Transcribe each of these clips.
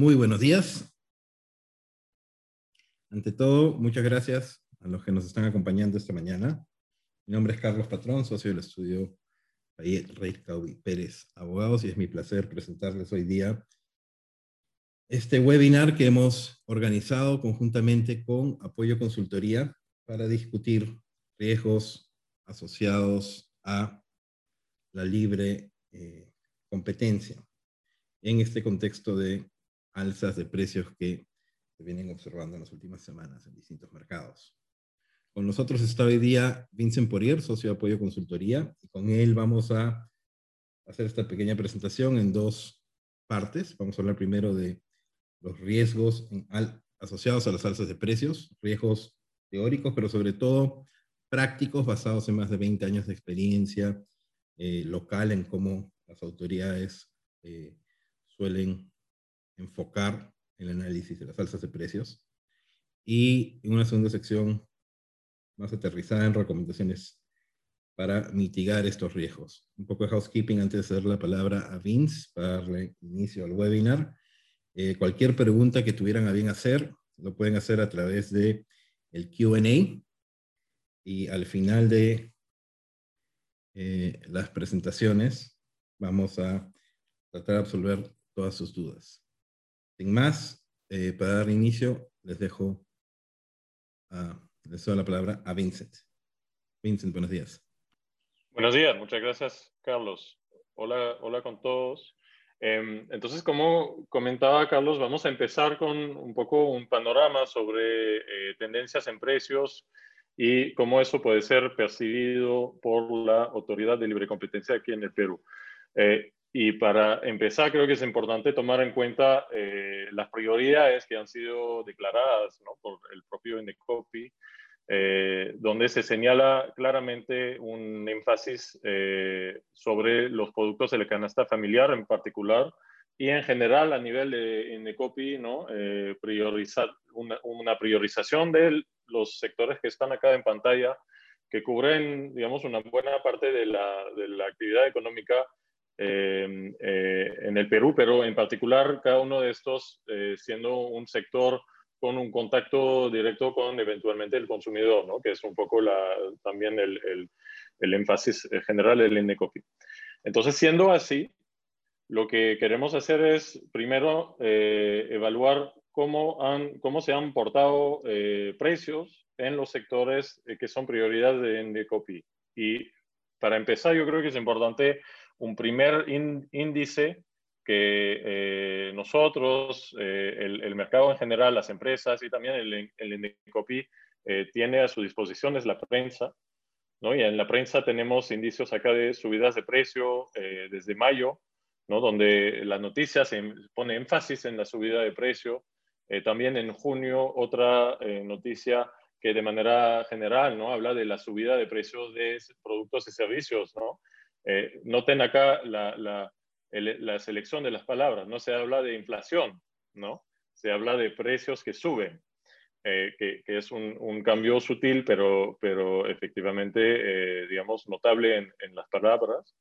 Muy buenos días. Ante todo, muchas gracias a los que nos están acompañando esta mañana. Mi nombre es Carlos Patrón, socio del estudio Rey Caubi Pérez Abogados, y es mi placer presentarles hoy día este webinar que hemos organizado conjuntamente con Apoyo Consultoría para discutir riesgos asociados a la libre eh, competencia en este contexto de alzas de precios que se vienen observando en las últimas semanas en distintos mercados. Con nosotros está hoy día Vincent Porier, socio de Apoyo Consultoría, y con él vamos a hacer esta pequeña presentación en dos partes. Vamos a hablar primero de los riesgos asociados a las alzas de precios, riesgos teóricos, pero sobre todo prácticos basados en más de 20 años de experiencia eh, local en cómo las autoridades eh, suelen enfocar el análisis de las alzas de precios. Y en una segunda sección más aterrizada en recomendaciones para mitigar estos riesgos. Un poco de housekeeping antes de dar la palabra a Vince para darle inicio al webinar. Eh, cualquier pregunta que tuvieran a bien hacer, lo pueden hacer a través de el Q&A y al final de eh, las presentaciones vamos a tratar de absolver todas sus dudas. Sin más, eh, para dar inicio, les dejo les doy la palabra a Vincent. Vincent, buenos días. Buenos días, muchas gracias, Carlos. Hola, hola con todos. Em, entonces, como comentaba Carlos, vamos a empezar con un poco un panorama sobre eh, tendencias en precios y cómo eso puede ser percibido por la Autoridad de Libre Competencia aquí en el Perú. Eh, y para empezar, creo que es importante tomar en cuenta eh, las prioridades que han sido declaradas por el propio INDECOPI, eh, donde se señala claramente un énfasis eh, sobre los productos de la canasta familiar en particular y en general a nivel de INDECOPI, ¿no? priorizar una, una priorización de los sectores que están acá en pantalla, que cubren, digamos, una buena parte de la, de la actividad económica Em, eh, en el Perú, pero en particular cada uno de estos eh, siendo un sector con un contacto directo con eventualmente el consumidor, ¿no? que es un poco la, también el, el, el, énfasis general del INECOPI. Entonces, siendo así, lo que queremos hacer es primero eh, evaluar cómo, han, cómo se han portado precios en los sectores que son prioridad de INECOPI. Y para empezar, yo creo que es importante un primer índice que eh, nosotros, eh, el, mercado en general, las empresas y también el, el eh, tiene a su disposición es la prensa. ¿no? Y en la prensa tenemos indicios acá de subidas de precio desde mayo, ¿no? donde la noticia se pone énfasis en la subida de precio. también en junio otra noticia que de manera general ¿no? habla de la subida de precios de productos y servicios. ¿no? Eh, noten acá la, selección de las palabras, no se habla de inflación, ¿no? Se habla de precios que suben, eh, que, es un, cambio sutil, pero, pero efectivamente, eh, digamos, notable en, las palabras.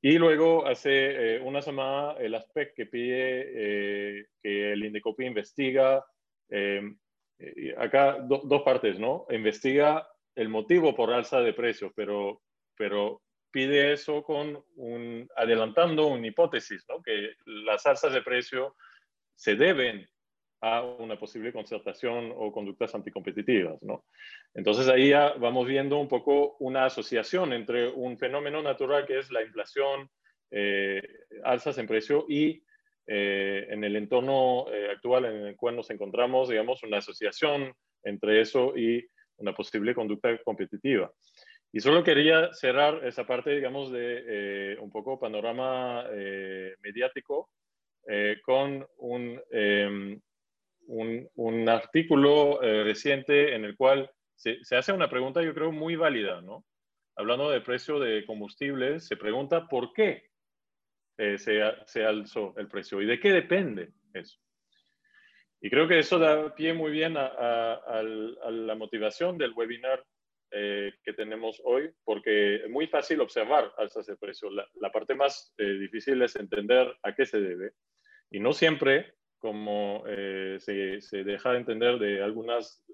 Y luego, hace una semana, el ASPEC que pide que el INDECOPI investiga, acá dos partes, ¿no? Investiga el motivo por alza de precios, pero, pero pide eso con un, adelantando una hipótesis, ¿no? que las alzas de precio se deben a una posible concertación o conductas anticompetitivas. ¿no? Entonces ahí ya vamos viendo un poco una asociación entre un fenómeno natural que es la inflación, eh, alzas en precio y eh, en el entorno eh, actual en el cual nos encontramos, digamos, una asociación entre eso y una posible conducta competitiva. Y solo quería cerrar esa parte, digamos, de eh, un poco panorama eh, mediático eh, con un, em, un, un, artículo reciente en el cual se, hace una pregunta, yo creo, muy válida, ¿no? Hablando del precio de combustibles, se pregunta por qué se, se alzó el precio y de qué depende eso. Y creo que eso da pie muy bien a la motivación del webinar eh, que tenemos hoy, porque es muy fácil observar alzas de precio. La, parte más eh, difícil es entender a qué se debe. Y no siempre como se, se, deja entender de algunas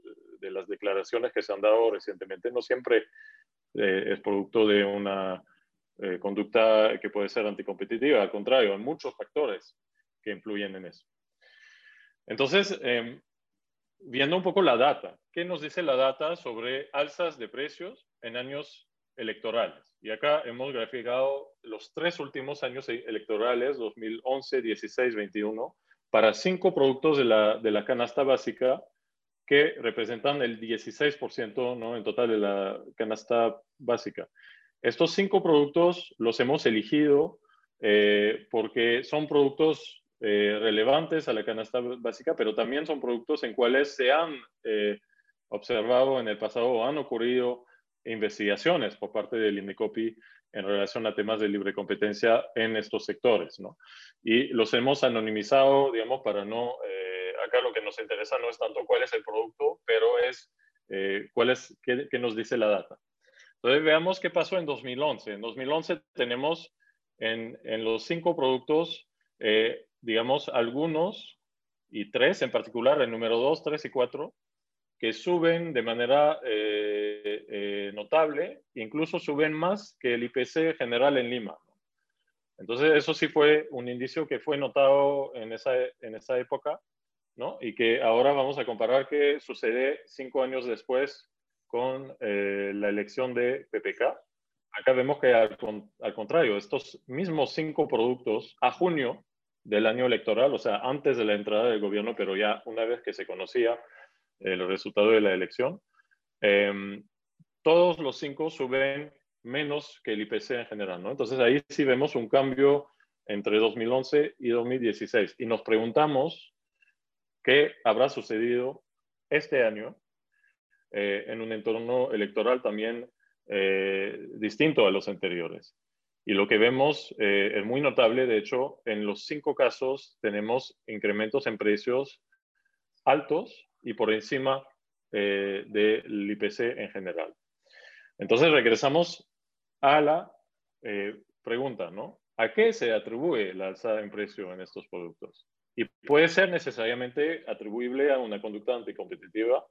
de las declaraciones que se han dado recientemente, no siempre es producto de una conducta que puede ser anticompetitiva, al contrario, hay muchos factores que influyen en eso. Entonces, em, viendo un poco la data, ¿qué nos dice la data sobre alzas de precios en años electorales? Y acá hemos graficado los tres últimos años electorales, 2011, 16, 21, para cinco productos de la, de la canasta básica que representan el 16% ¿no? en total de la canasta básica. Estos cinco productos los hemos elegido eh, porque son productos eh, relevantes a la canasta básica, pero también son productos en cuales se han eh, observado en el pasado han ocurrido investigaciones por parte del INECOPI en relación a temas de libre competencia en estos sectores, ¿no? Y los hemos anonimizado, digamos, para no, eh, acá lo que nos interesa no es tanto cuál es el producto, pero es cuál es, qué, qué, nos dice la data. Entonces veamos qué pasó en 2011. En 2011 tenemos en, en los cinco productos digamos, algunos, y tres en particular, el número dos, tres y cuatro, que suben de manera eh, eh, notable, incluso suben más que el IPC general en Lima. Entonces, eso sí fue un indicio que fue notado en esa, en esa época, ¿no? Y que ahora vamos a comparar qué sucede cinco años después con eh, la elección de PPK. Acá vemos que al, al, contrario, estos mismos cinco productos a junio del año electoral, o sea, antes de la entrada del gobierno, pero ya una vez que se conocía el resultado de la elección, em, todos los cinco suben menos que el IPC en general, ¿no? Entonces ahí sí vemos un cambio entre 2011 y 2016 y nos preguntamos qué habrá sucedido este año eh, en un entorno electoral también eh, distinto a los anteriores. Y lo que vemos eh, es muy notable, de hecho, en los cinco casos tenemos incrementos en precios altos y por encima eh, del IPC en general. Entonces regresamos a la eh, pregunta, ¿no? ¿A qué se atribuye la alza en precio en estos productos? Y puede ser necesariamente atribuible a una conducta anticompetitiva.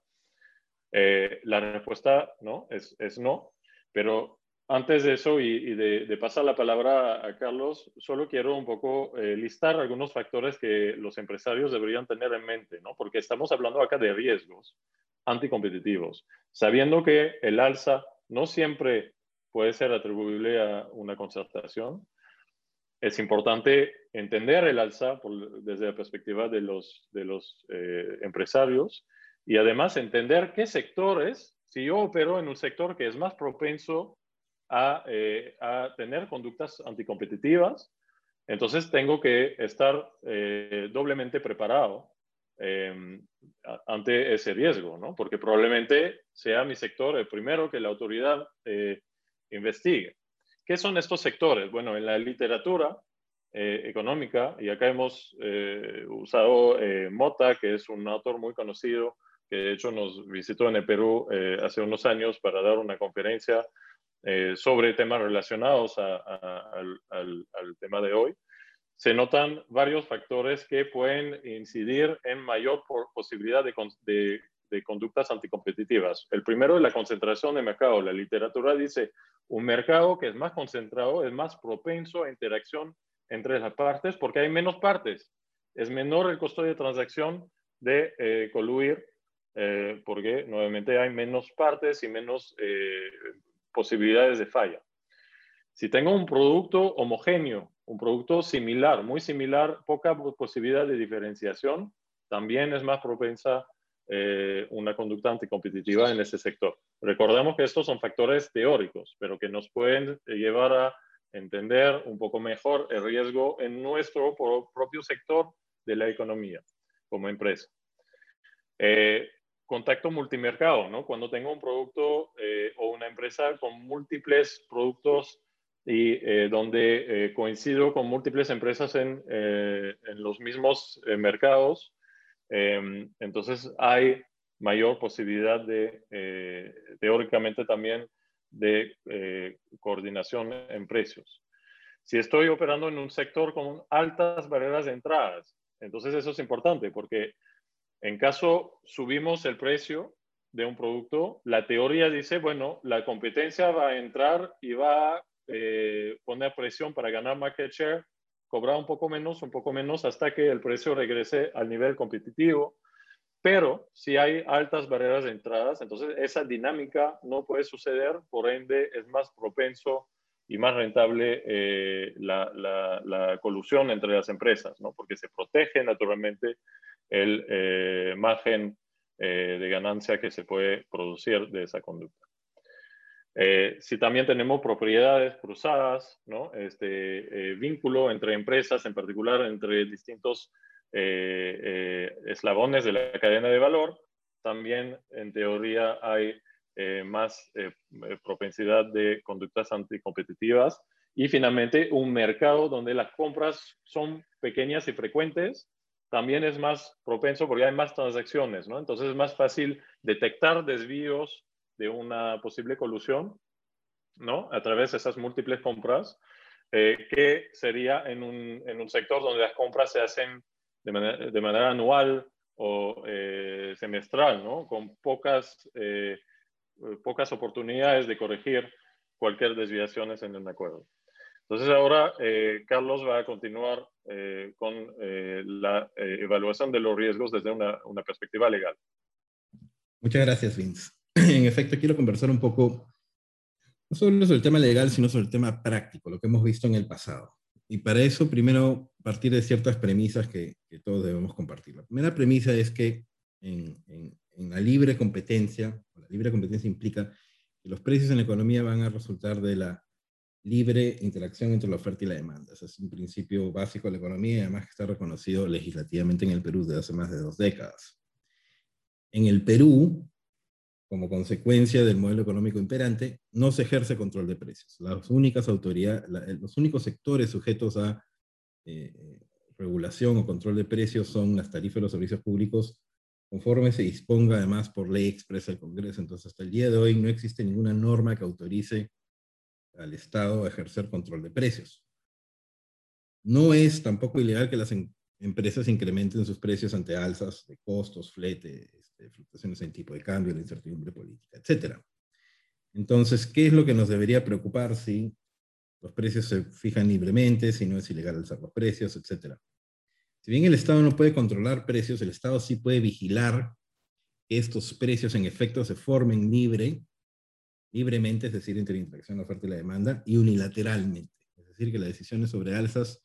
la respuesta ¿no? Es, es no, pero antes de eso y, de, pasar la palabra a Carlos, solo quiero un poco eh, listar algunos factores que los empresarios deberían tener en mente, ¿no? Porque estamos hablando acá de riesgos anticompetitivos, sabiendo que el alza no siempre puede ser atribuible a una concertación. Es importante entender el alza desde la perspectiva de los, de los eh, empresarios y además entender qué sectores, si yo opero en un sector que es más propenso eh, a, tener conductas anticompetitivas, entonces tengo que estar eh, doblemente preparado em, ante ese riesgo, ¿no? Porque probablemente sea mi sector el primero que la autoridad eh, investigue. ¿Qué son estos sectores? Bueno, en la literatura económica, y acá hemos usado Mota, que es un autor muy conocido, que de hecho nos visitó en el Perú hace unos años para dar una conferencia eh, sobre temas relacionados al, tema de hoy, se notan varios factores que pueden incidir en mayor posibilidad de, conductas anticompetitivas. El primero es la concentración de mercado. La literatura dice, un mercado que es más concentrado es más propenso a interacción entre las partes porque hay menos partes. Es menor el costo de transacción de eh, coluir eh, porque nuevamente hay menos partes y menos posibilidades de falla. Si tengo un producto homogéneo, un producto similar, muy similar, poca posibilidad de diferenciación, también es más propensa eh, una conducta anticompetitiva en ese sector. Recordemos que estos son factores teóricos, pero que nos pueden llevar a entender un poco mejor el riesgo en nuestro propio sector de la economía como empresa. Eh, contacto multimercado, ¿no? Cuando tengo un producto eh, o una empresa con múltiples productos y eh, donde eh, coincido con múltiples empresas en, en los mismos mercados, em, entonces hay mayor posibilidad de, teóricamente también, de coordinación en precios. Si estoy operando en un sector con altas barreras de entradas, Entonces eso es importante porque en caso subimos el precio de un producto, la teoría dice, bueno, la competencia va a entrar y va a eh, poner presión para ganar market share, cobrar un poco menos, un poco menos, hasta que el precio regrese al nivel competitivo. Pero si hay altas barreras de entradas, entonces esa dinámica no puede suceder, por ende es más propenso y más rentable eh, la, la, colusión entre las empresas, ¿no? porque se protege naturalmente el eh, margen eh, de ganancia que se puede producir de esa conducta. si también tenemos propiedades cruzadas, ¿no? este vínculo entre empresas, en particular entre distintos eslabones de la cadena de valor, también en teoría hay eh, más eh, eh, propensidad de conductas anticompetitivas y finalmente un mercado donde las compras son pequeñas y frecuentes, también es más propenso porque hay más transacciones, ¿no? Entonces es más fácil detectar desvíos de una posible colusión, ¿no? A través de esas múltiples compras, que sería en un, en un, sector donde las compras se hacen de manera, de manera anual o semestral, ¿no? Con pocas eh, pocas oportunidades de corregir cualquier desviación en el acuerdo. Entonces ahora eh, Carlos va a continuar eh, con la evaluación de los riesgos desde una, una, perspectiva legal. Muchas gracias, Vince. En efecto, quiero conversar un poco no solo sobre el tema legal, sino sobre el tema práctico, lo que hemos visto en el pasado. Y para eso, primero, partir de ciertas premisas que, que todos debemos compartir. La primera premisa es que en, en, en la libre competencia, libre competencia implica que los precios en la economía van a resultar de la libre interacción entre la oferta y la demanda. Ese es un principio básico de la economía y además que está reconocido legislativamente en el Perú desde hace más de dos décadas. En el Perú, como consecuencia del modelo económico imperante, no se ejerce control de precios. Las únicas autoridades, los únicos sectores sujetos a eh, regulación o control de precios son las tarifas de los servicios públicos conforme se disponga además por ley expresa del Congreso. Entonces, hasta el día de hoy no existe ninguna norma que autorice al Estado a ejercer control de precios. No es tampoco ilegal que las em, empresas incrementen sus precios ante alzas de costos, flete, este, fluctuaciones en tipo de cambio, la incertidumbre política, etc. Entonces, ¿qué es lo que nos debería preocupar si los precios se fijan libremente, si no es ilegal alzar los precios, etcétera? Si bien el Estado no puede controlar precios, el Estado sí puede vigilar que estos precios en efecto se formen libre, libremente, es decir, entre la interacción, la oferta y la demanda, y unilateralmente. Es decir, que las decisiones sobre alzas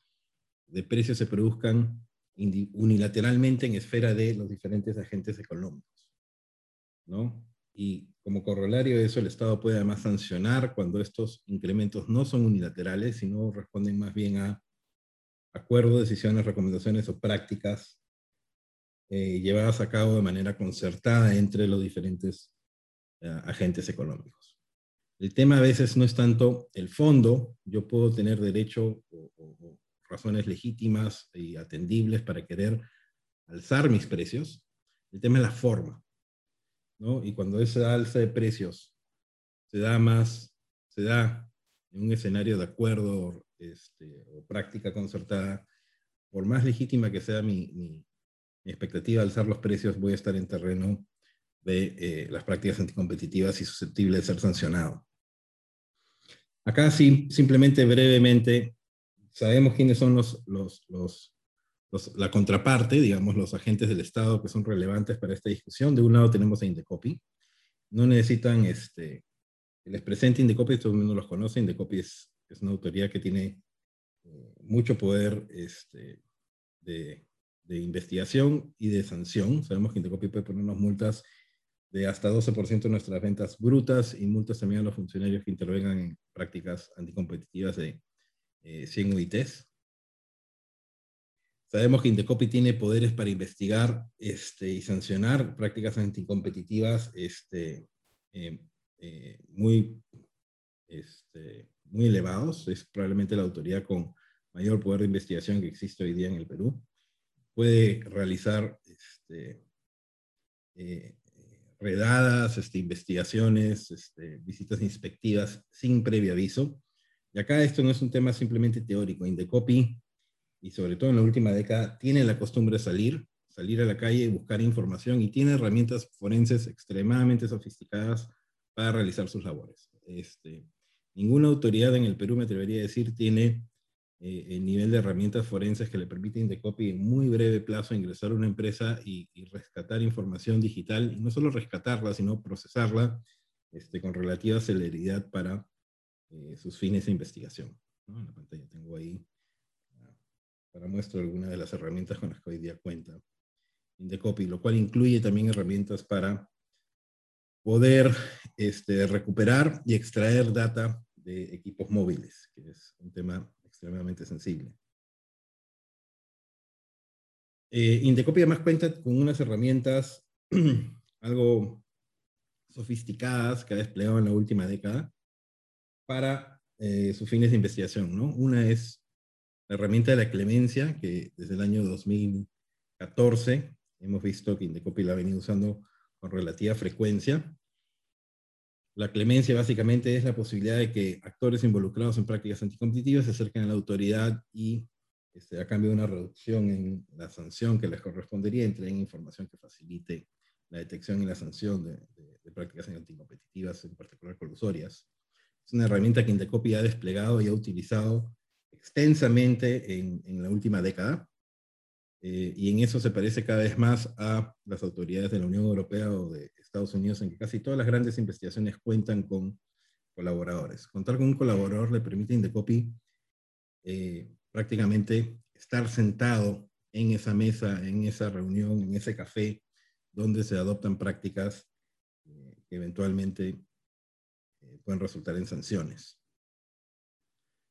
de precios se produzcan unilateralmente en esfera de los diferentes agentes económicos. ¿no? Y como corolario de eso, el Estado puede además sancionar cuando estos incrementos no son unilaterales, sino responden más bien a acuerdos, decisiones, recomendaciones o prácticas eh, llevadas a cabo de manera concertada entre los diferentes eh, agentes económicos. El tema a veces no es tanto el fondo, yo puedo tener derecho o, razones legítimas y atendibles para querer alzar mis precios, el tema es la forma. ¿no? Y cuando esa alza de precios se da más, se da en un escenario de acuerdo este, o práctica concertada, por más legítima que sea mi, mi, expectativa de alzar los precios, voy a estar en terreno de eh, las prácticas anticompetitivas y susceptible de ser sancionado. Acá sí, simplemente brevemente, sabemos quiénes son los, los, los, la contraparte, digamos, los agentes del Estado que son relevantes para esta discusión. De un lado tenemos a Indecopi. No necesitan, este, les presente Indecopi, todo el mundo los conoce. Indecopi es es una autoridad que tiene eh, mucho poder este, de, investigación y de sanción. Sabemos que Intercopy puede ponernos multas de hasta 12% de nuestras ventas brutas y multas también a los funcionarios que intervengan en prácticas anticompetitivas de 100 eh, UITs. Sabemos que Indecopy tiene poderes para investigar este, y sancionar prácticas anticompetitivas este, eh, muy este, muy elevados, es probablemente la autoridad con mayor poder de investigación que existe hoy día en el Perú. Puede realizar este, eh, redadas, este, investigaciones, este, visitas inspectivas sin previo aviso. Y acá esto no es un tema simplemente teórico. Indecopi y sobre todo en la última década, tiene la costumbre de salir, salir a la calle y buscar información y tiene herramientas forenses extremadamente sofisticadas para realizar sus labores. Este, ninguna autoridad en el Perú, me atrevería a decir, tiene eh, el nivel de herramientas forenses que le permite Indecopy en muy breve plazo ingresar a una empresa y, rescatar información digital, y no solo rescatarla, sino procesarla este, con relativa celeridad para eh, sus fines de investigación. En la pantalla tengo ahí para muestra algunas de las herramientas con las que hoy día cuenta Indecopy, lo cual incluye también herramientas para poder este, recuperar y extraer data de equipos móviles, que es un tema extremadamente sensible. Eh, Indecopy además cuenta con unas herramientas algo sofisticadas que ha desplegado en la última década para eh, sus fines de investigación. ¿no? Una es la herramienta de la clemencia, que desde el año 2014 hemos visto que Indecopy la ha venido usando con relativa frecuencia. La clemencia básicamente es la posibilidad de que actores involucrados en prácticas anticompetitivas se acerquen a la autoridad y este, a cambio de una reducción en la sanción que les correspondería, entreguen información que facilite la detección y la sanción de, prácticas anticompetitivas, en particular colusorias. Es una herramienta que Indecopy ha desplegado y ha utilizado extensamente en, en la última década. Eh, y en eso se parece cada vez más a las autoridades de la Unión Europea o de Estados Unidos, en que casi todas las grandes investigaciones cuentan con colaboradores. Contar con un colaborador le permite a Indecopy eh, prácticamente estar sentado en esa mesa, en esa reunión, en ese café, donde se adoptan prácticas eh, que eventualmente pueden resultar en sanciones.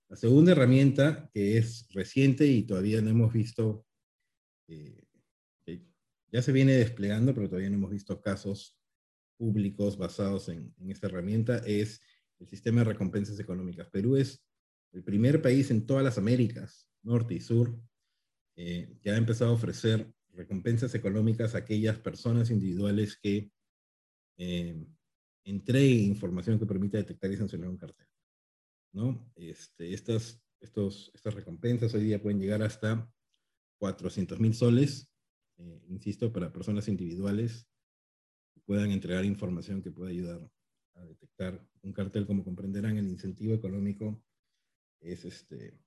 La segunda herramienta, que es reciente y todavía no hemos visto eh, ya se viene desplegando, pero todavía no hemos visto casos públicos basados en, esta herramienta, es el sistema de recompensas económicas. Perú es el primer país en todas las Américas, norte y sur, eh, que ha empezado a ofrecer recompensas económicas a aquellas personas individuales que eh, información que permita detectar y sancionar un cartel. ¿no? Este, estas, estos, estas recompensas hoy día pueden llegar hasta 400 mil soles, eh, insisto, para personas individuales que puedan entregar información que pueda ayudar a detectar un cartel. Como comprenderán, el incentivo económico es, este,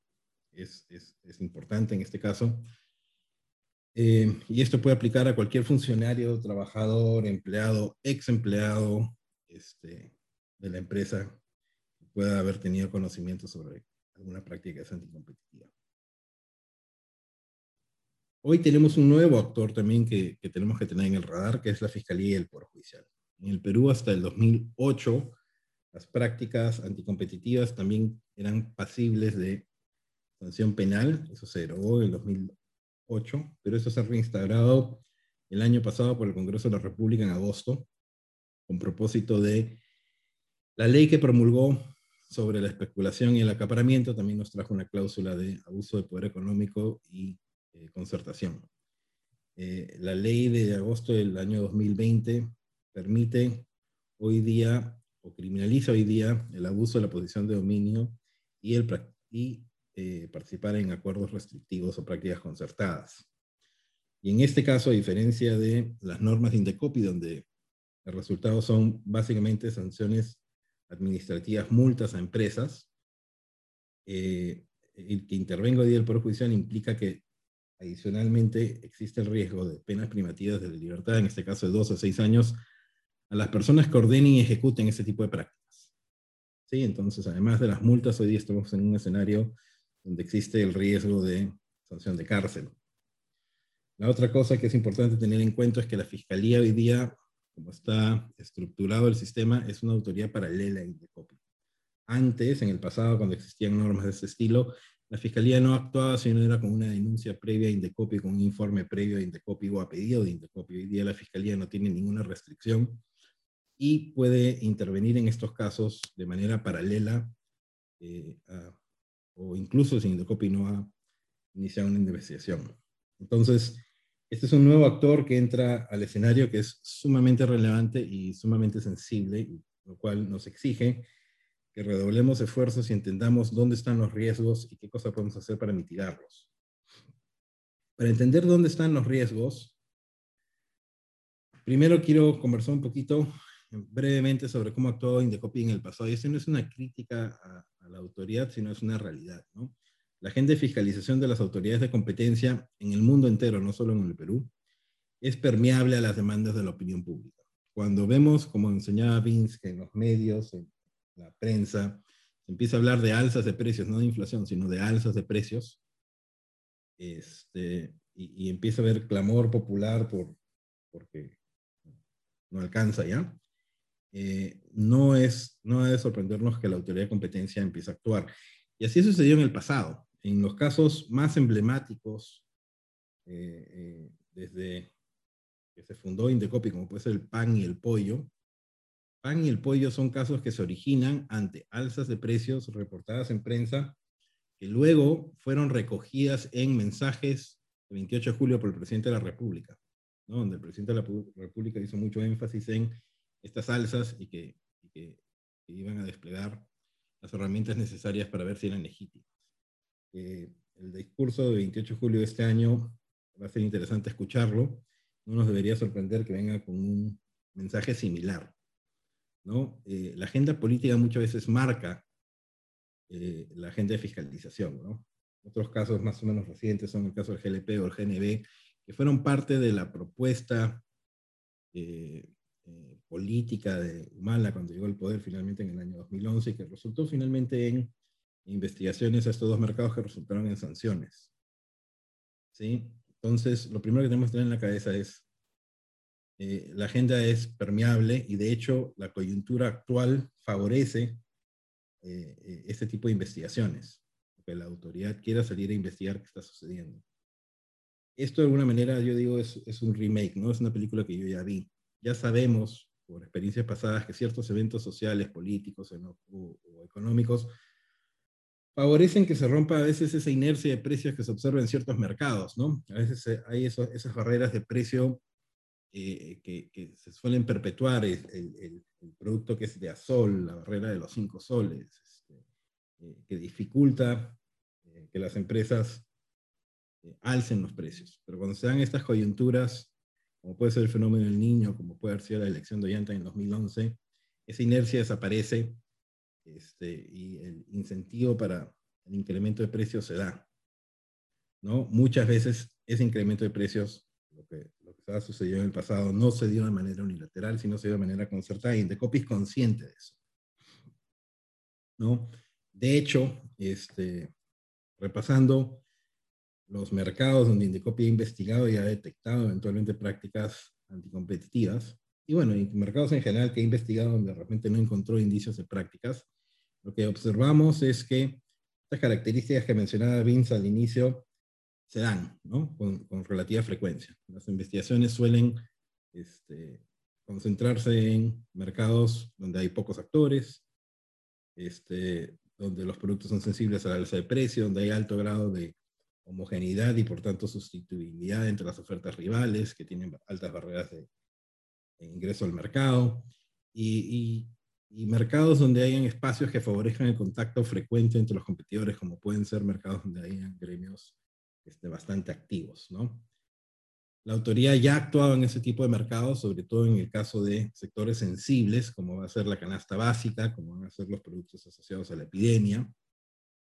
es, es, es importante en este caso. Eh, y esto puede aplicar a cualquier funcionario, trabajador, empleado, ex empleado este, de la empresa que pueda haber tenido conocimiento sobre alguna práctica anticompetitiva. Hoy tenemos un nuevo actor también que, tenemos que tener en el radar, que es la Fiscalía y el Poder Judicial. En el Perú hasta el 2008, las prácticas anticompetitivas también eran pasibles de sanción penal, eso se derogó en el 2008, pero eso se ha reinstaurado el año pasado por el Congreso de la República en agosto, con propósito de la ley que promulgó sobre la especulación y el acaparamiento, también nos trajo una cláusula de abuso de poder económico y eh, concertación. Eh, la ley de agosto del año 2020 permite hoy día o criminaliza hoy día el abuso de la posición de dominio y, el, y eh, participar en acuerdos restrictivos o prácticas concertadas. Y en este caso, a diferencia de las normas de Indecopi, donde el resultado son básicamente sanciones administrativas, multas a empresas, el que intervenga hoy día el Poder Judicial implica que Adicionalmente, existe el riesgo de penas privativas de libertad, en este caso de dos a seis años, a las personas que ordenen y ejecuten ese tipo de prácticas. ¿Sí? Entonces, además de las multas, hoy día estamos en un escenario donde existe el riesgo de sanción de cárcel. La otra cosa que es importante tener en cuenta es que la Fiscalía hoy día, como está estructurado el sistema, es una autoridad paralela de copia. Antes, en el pasado, cuando existían normas de ese estilo, la Fiscalía no actuaba si no era con una denuncia previa a Indecopi, con un informe previo a Indecopi o a pedido de Indecopi. Hoy día la Fiscalía no tiene ninguna restricción y puede intervenir en estos casos de manera paralela eh, o incluso si Indecopi no ha iniciado una investigación. Entonces, este es un nuevo actor que entra al escenario que es sumamente relevante y sumamente sensible, lo cual nos exige redoblemos esfuerzos y entendamos dónde están los riesgos y qué cosa podemos hacer para mitigarlos. para entender dónde están los riesgos, primero quiero conversar un poquito brevemente sobre cómo actuó Indecopi en el pasado. Y esto no es una crítica a, la autoridad, sino es una realidad. La agenda de fiscalización de las autoridades de competencia en el mundo entero, no solo en el Perú, es permeable a las demandas de la opinión pública. Cuando vemos, como enseñaba Vince, que en los medios, en la prensa, empieza a hablar de alzas de precios, no de inflación, sino de alzas de precios, este, y, y empieza a haber clamor popular por, porque no alcanza ya, eh, no, es, no debe sorprendernos que la autoridad de competencia empiece a actuar. Y así sucedió en el pasado. En los casos más emblemáticos, eh, eh, desde que se fundó Indecopi, como puede ser el pan y el pollo, pan y el pollo son casos que se originan ante alzas de precios reportadas en prensa, que luego fueron recogidas en mensajes el 28 de julio por el presidente de la República, donde el presidente de la República hizo mucho énfasis en estas alzas y que, iban a desplegar las herramientas necesarias para ver si eran legítimas. Eh, el discurso del 28 de julio de este año va a ser interesante escucharlo. No nos debería sorprender que venga con un mensaje similar. ¿No? Eh, la agenda política muchas veces marca eh, la agenda de fiscalización. Otros casos más o menos recientes son el caso del GLP o el GNB, que fueron parte de la propuesta eh, política de Humala cuando llegó al poder finalmente en el año 2011 y que resultó finalmente en investigaciones a estos dos mercados que resultaron en sanciones. ¿Sí? Entonces, lo primero que tenemos que tener en la cabeza es, eh, la agenda es permeable y de hecho la coyuntura actual favorece eh, este tipo de investigaciones, que la autoridad quiera salir a investigar qué está sucediendo. Esto de alguna manera, yo digo, es, es un remake, ¿no? Es una película que yo ya vi ya sabemos por experiencias pasadas que ciertos eventos sociales, políticos o, económicos favorecen que se rompa a veces esa inercia de precios que se observa en ciertos mercados, ¿no? A veces eh, hay esas barreras de precio eh, que, se suelen perpetuar, el, producto que es de azol, la barrera de los cinco soles, este, eh, que dificulta que las empresas alcen los precios. Pero cuando se dan estas coyunturas como puede ser el fenómeno del niño, como puede haber sido la elección de Ollanta en 2011, esa inercia desaparece este, y el incentivo para el incremento de precios se da. ¿no? Muchas veces ese incremento de precios, que, lo que ha sucedido en el pasado, no se dio de manera unilateral, sino se dio de manera concertada y Indecopi es consciente de eso. ¿no? De hecho, este, repasando los mercados donde Indicopia ha investigado y ha detectado eventualmente prácticas anticompetitivas, y bueno, y mercados en general que ha investigado donde realmente no encontró indicios de prácticas, lo que observamos es que estas características que mencionaba Vince al inicio se dan ¿no? con, relativa frecuencia. Las investigaciones suelen este, concentrarse en mercados donde hay pocos actores, este, donde los productos son sensibles a la alza de precio, donde hay alto grado de homogeneidad y por tanto sustituibilidad entre las ofertas rivales que tienen altas barreras de, ingreso al mercado y, mercados donde hayan espacios que favorezcan el contacto frecuente entre los competidores, como pueden ser mercados donde hayan gremios este, bastante activos. ¿no? La autoridad ya ha actuado en ese tipo de mercados, sobre todo en el caso de sectores sensibles, como va a ser la canasta básica, como van a ser los productos asociados a la epidemia,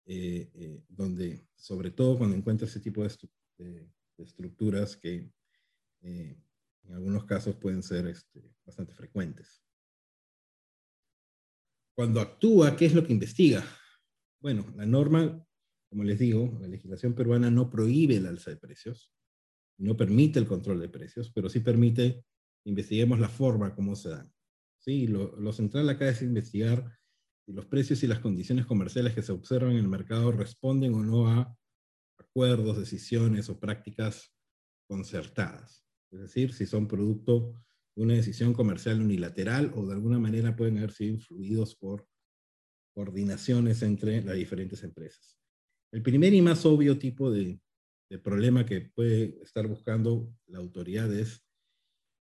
eh, eh, donde sobre todo cuando encuentra ese tipo de, estructuras que eh, en algunos casos pueden ser este, bastante frecuentes. Cuando actúa, ¿qué es lo que investiga? Bueno, la norma, como les digo, la legislación peruana no prohíbe el alza de precios, no permite el control de precios, pero sí permite investiguemos la forma como se dan. ¿Sí? Lo, lo central acá es investigar si los precios y las condiciones comerciales que se observan en el mercado responden o no a acuerdos, decisiones o prácticas concertadas. Es decir, si son producto de una decisión comercial unilateral o de alguna manera pueden haber sido influidos por coordinaciones entre las diferentes empresas. El primer y más obvio tipo de, problema que puede estar buscando la autoridad es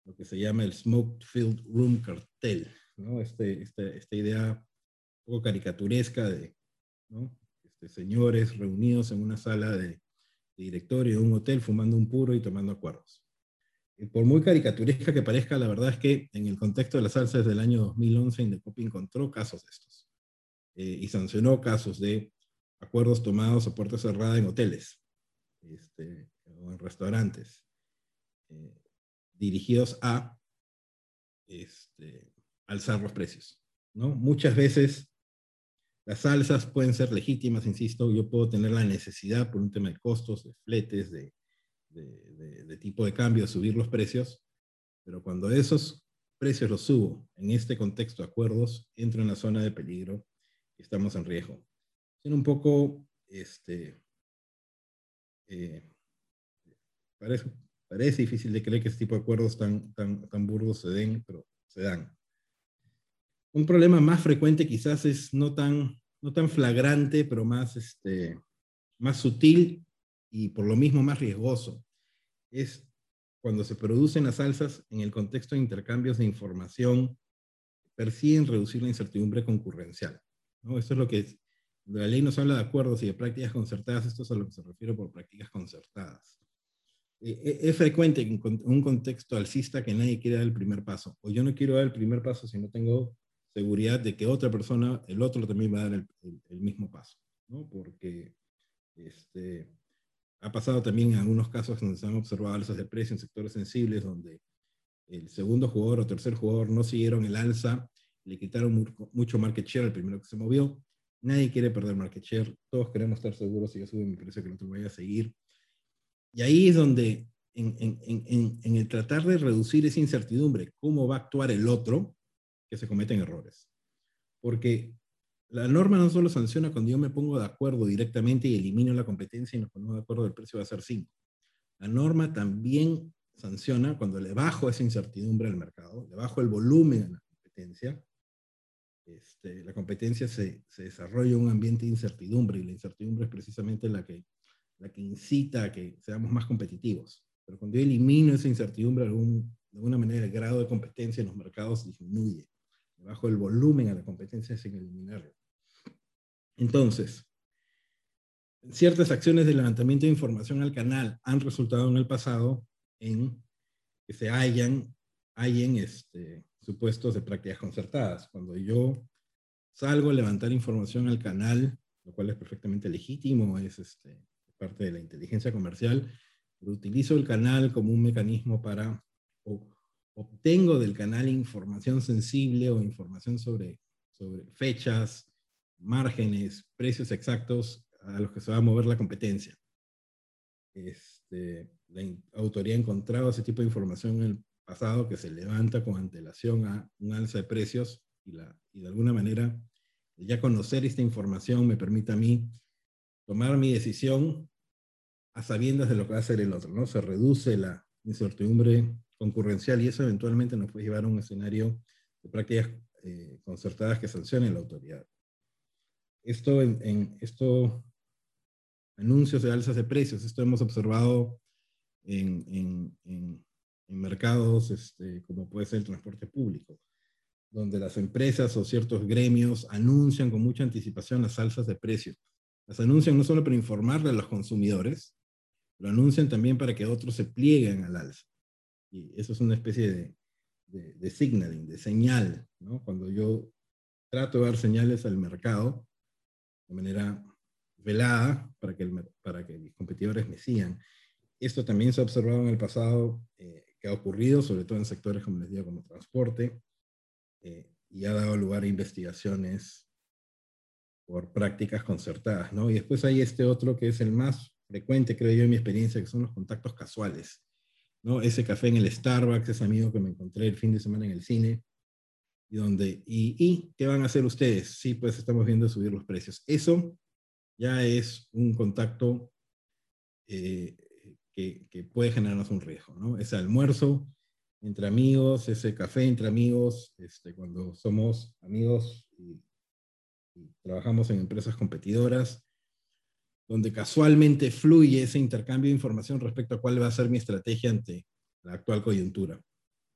lo que se llama el Smoke Filled Room Cartel, ¿no? Este, este, esta idea poco caricaturesca de este, señores reunidos en una sala de, directorio de un hotel fumando un puro y tomando acuerdos. Por muy caricaturesca que parezca, la verdad es que en el contexto de la salsa desde el año 2011, Indecopi encontró casos de estos eh, y sancionó casos de acuerdos tomados a puerta cerrada en hoteles este, o en restaurantes eh, dirigidos a este, alzar los precios. ¿no? Muchas veces las salsas pueden ser legítimas, insisto, yo puedo tener la necesidad por un tema de costos, de fletes, de, de, tipo de cambio, de subir los precios, pero cuando esos precios los subo en este contexto de acuerdos, entro en la zona de peligro y estamos en riesgo. Un poco, este, eh, parece, difícil de creer que este tipo de acuerdos tan, tan, tan burdos se den, pero se dan. Un problema más frecuente quizás es no tan, no tan flagrante, pero más, este, más sutil y por lo mismo más riesgoso. Es cuando se producen las salsas en el contexto de intercambios de información, persiguen reducir la incertidumbre concurrencial. ¿no? Esto es lo que la ley nos habla de acuerdos y de prácticas concertadas, esto es a lo que se refiere por prácticas concertadas. Eh, eh, es frecuente en un contexto alcista que nadie quiere dar el primer paso, o yo no quiero dar el primer paso si no tengo seguridad de que otra persona, el otro también va a dar el, mismo paso, ¿no? Porque este, ha pasado también en algunos casos donde se han observado alzas de precio en sectores sensibles donde el segundo jugador o tercer jugador no siguieron el alza, le quitaron mucho market share al primero que se movió. Nadie quiere perder market share, todos queremos estar seguros si yo subo mi precio que el otro vaya a seguir. Y ahí es donde en, en, en, en el tratar de reducir esa incertidumbre, cómo va a actuar el otro, que se cometen errores. Porque la norma no solo sanciona cuando yo me pongo de acuerdo directamente y elimino la competencia y nos ponemos de acuerdo el precio va a ser 5. La norma también sanciona cuando le bajo esa incertidumbre al mercado, le bajo el volumen a la competencia. Este, la competencia se, se desarrolla en un ambiente de incertidumbre y la incertidumbre es precisamente la que, la que incita a que seamos más competitivos. Pero cuando yo elimino esa incertidumbre, de alguna manera el grado de competencia en los mercados disminuye bajo el volumen a la competencia sin eliminarlo. Entonces, ciertas acciones de levantamiento de información al canal han resultado en el pasado en que se hayan, hayan este, supuestos de prácticas concertadas. Cuando yo salgo a levantar información al canal, lo cual es perfectamente legítimo, es este, parte de la inteligencia comercial, utilizo el canal como un mecanismo para obtengo del canal información sensible o información sobre, sobre fechas, márgenes, precios exactos a los que se va a mover la competencia. Este, la autoría ha encontrado ese tipo de información en el pasado que se levanta con antelación a un alza de precios y, la, y de alguna manera ya conocer esta información me permite a mí tomar mi decisión a sabiendas de lo que va a hacer el otro, ¿no? Se reduce la incertidumbre concurrencial y eso eventualmente nos puede llevar a un escenario de prácticas eh, concertadas que sancionen la autoridad. Esto en, esto, anuncios de alzas de precios, esto hemos observado en, en, mercados este, como puede ser el transporte público, donde las empresas o ciertos gremios anuncian con mucha anticipación las alzas de precios. Las anuncian no solo para informarle a los consumidores, lo anuncian también para que otros se plieguen al alza. Y eso es una especie de, de, de signaling, de señal, ¿no? Cuando yo trato de dar señales al mercado de manera velada para que, el, para que mis competidores me sigan. Esto también se ha observado en el pasado, eh, que ha ocurrido, sobre todo en sectores, como les digo, como transporte, eh, y ha dado lugar a investigaciones por prácticas concertadas, ¿no? Y después hay este otro que es el más frecuente, creo yo, en mi experiencia, que son los contactos casuales. ¿no? Ese café en el Starbucks, ese amigo que me encontré el fin de semana en el cine, y donde, y, y ¿qué van a hacer ustedes? Sí, pues estamos viendo subir los precios. Eso ya es un contacto eh, que, puede generarnos un riesgo, ¿no? Ese almuerzo entre amigos, ese café entre amigos, este, cuando somos amigos y, y trabajamos en empresas competidoras, donde casualmente fluye ese intercambio de información respecto a cuál va a ser mi estrategia ante la actual coyuntura,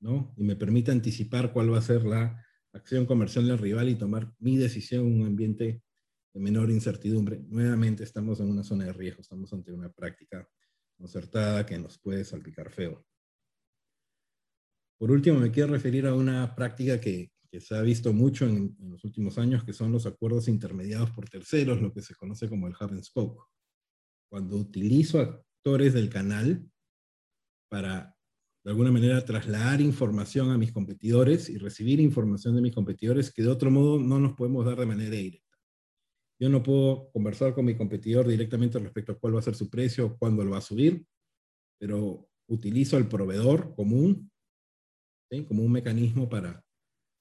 ¿no? Y me permite anticipar cuál va a ser la acción comercial del rival y tomar mi decisión en un ambiente de menor incertidumbre, nuevamente estamos en una zona de riesgo, estamos ante una práctica concertada que nos puede salpicar feo. Por último, me quiero referir a una práctica que, se ha visto mucho en, en, los últimos años, que son los acuerdos intermediados por terceros, lo que se conoce como el hub and spoke. Cuando utilizo actores del canal para, de alguna manera, trasladar información a mis competidores y recibir información de mis competidores que de otro modo no nos podemos dar de manera directa. Yo no puedo conversar con mi competidor directamente respecto a cuál va a ser su precio, cuándo lo va a subir, pero utilizo al proveedor común como un mecanismo para,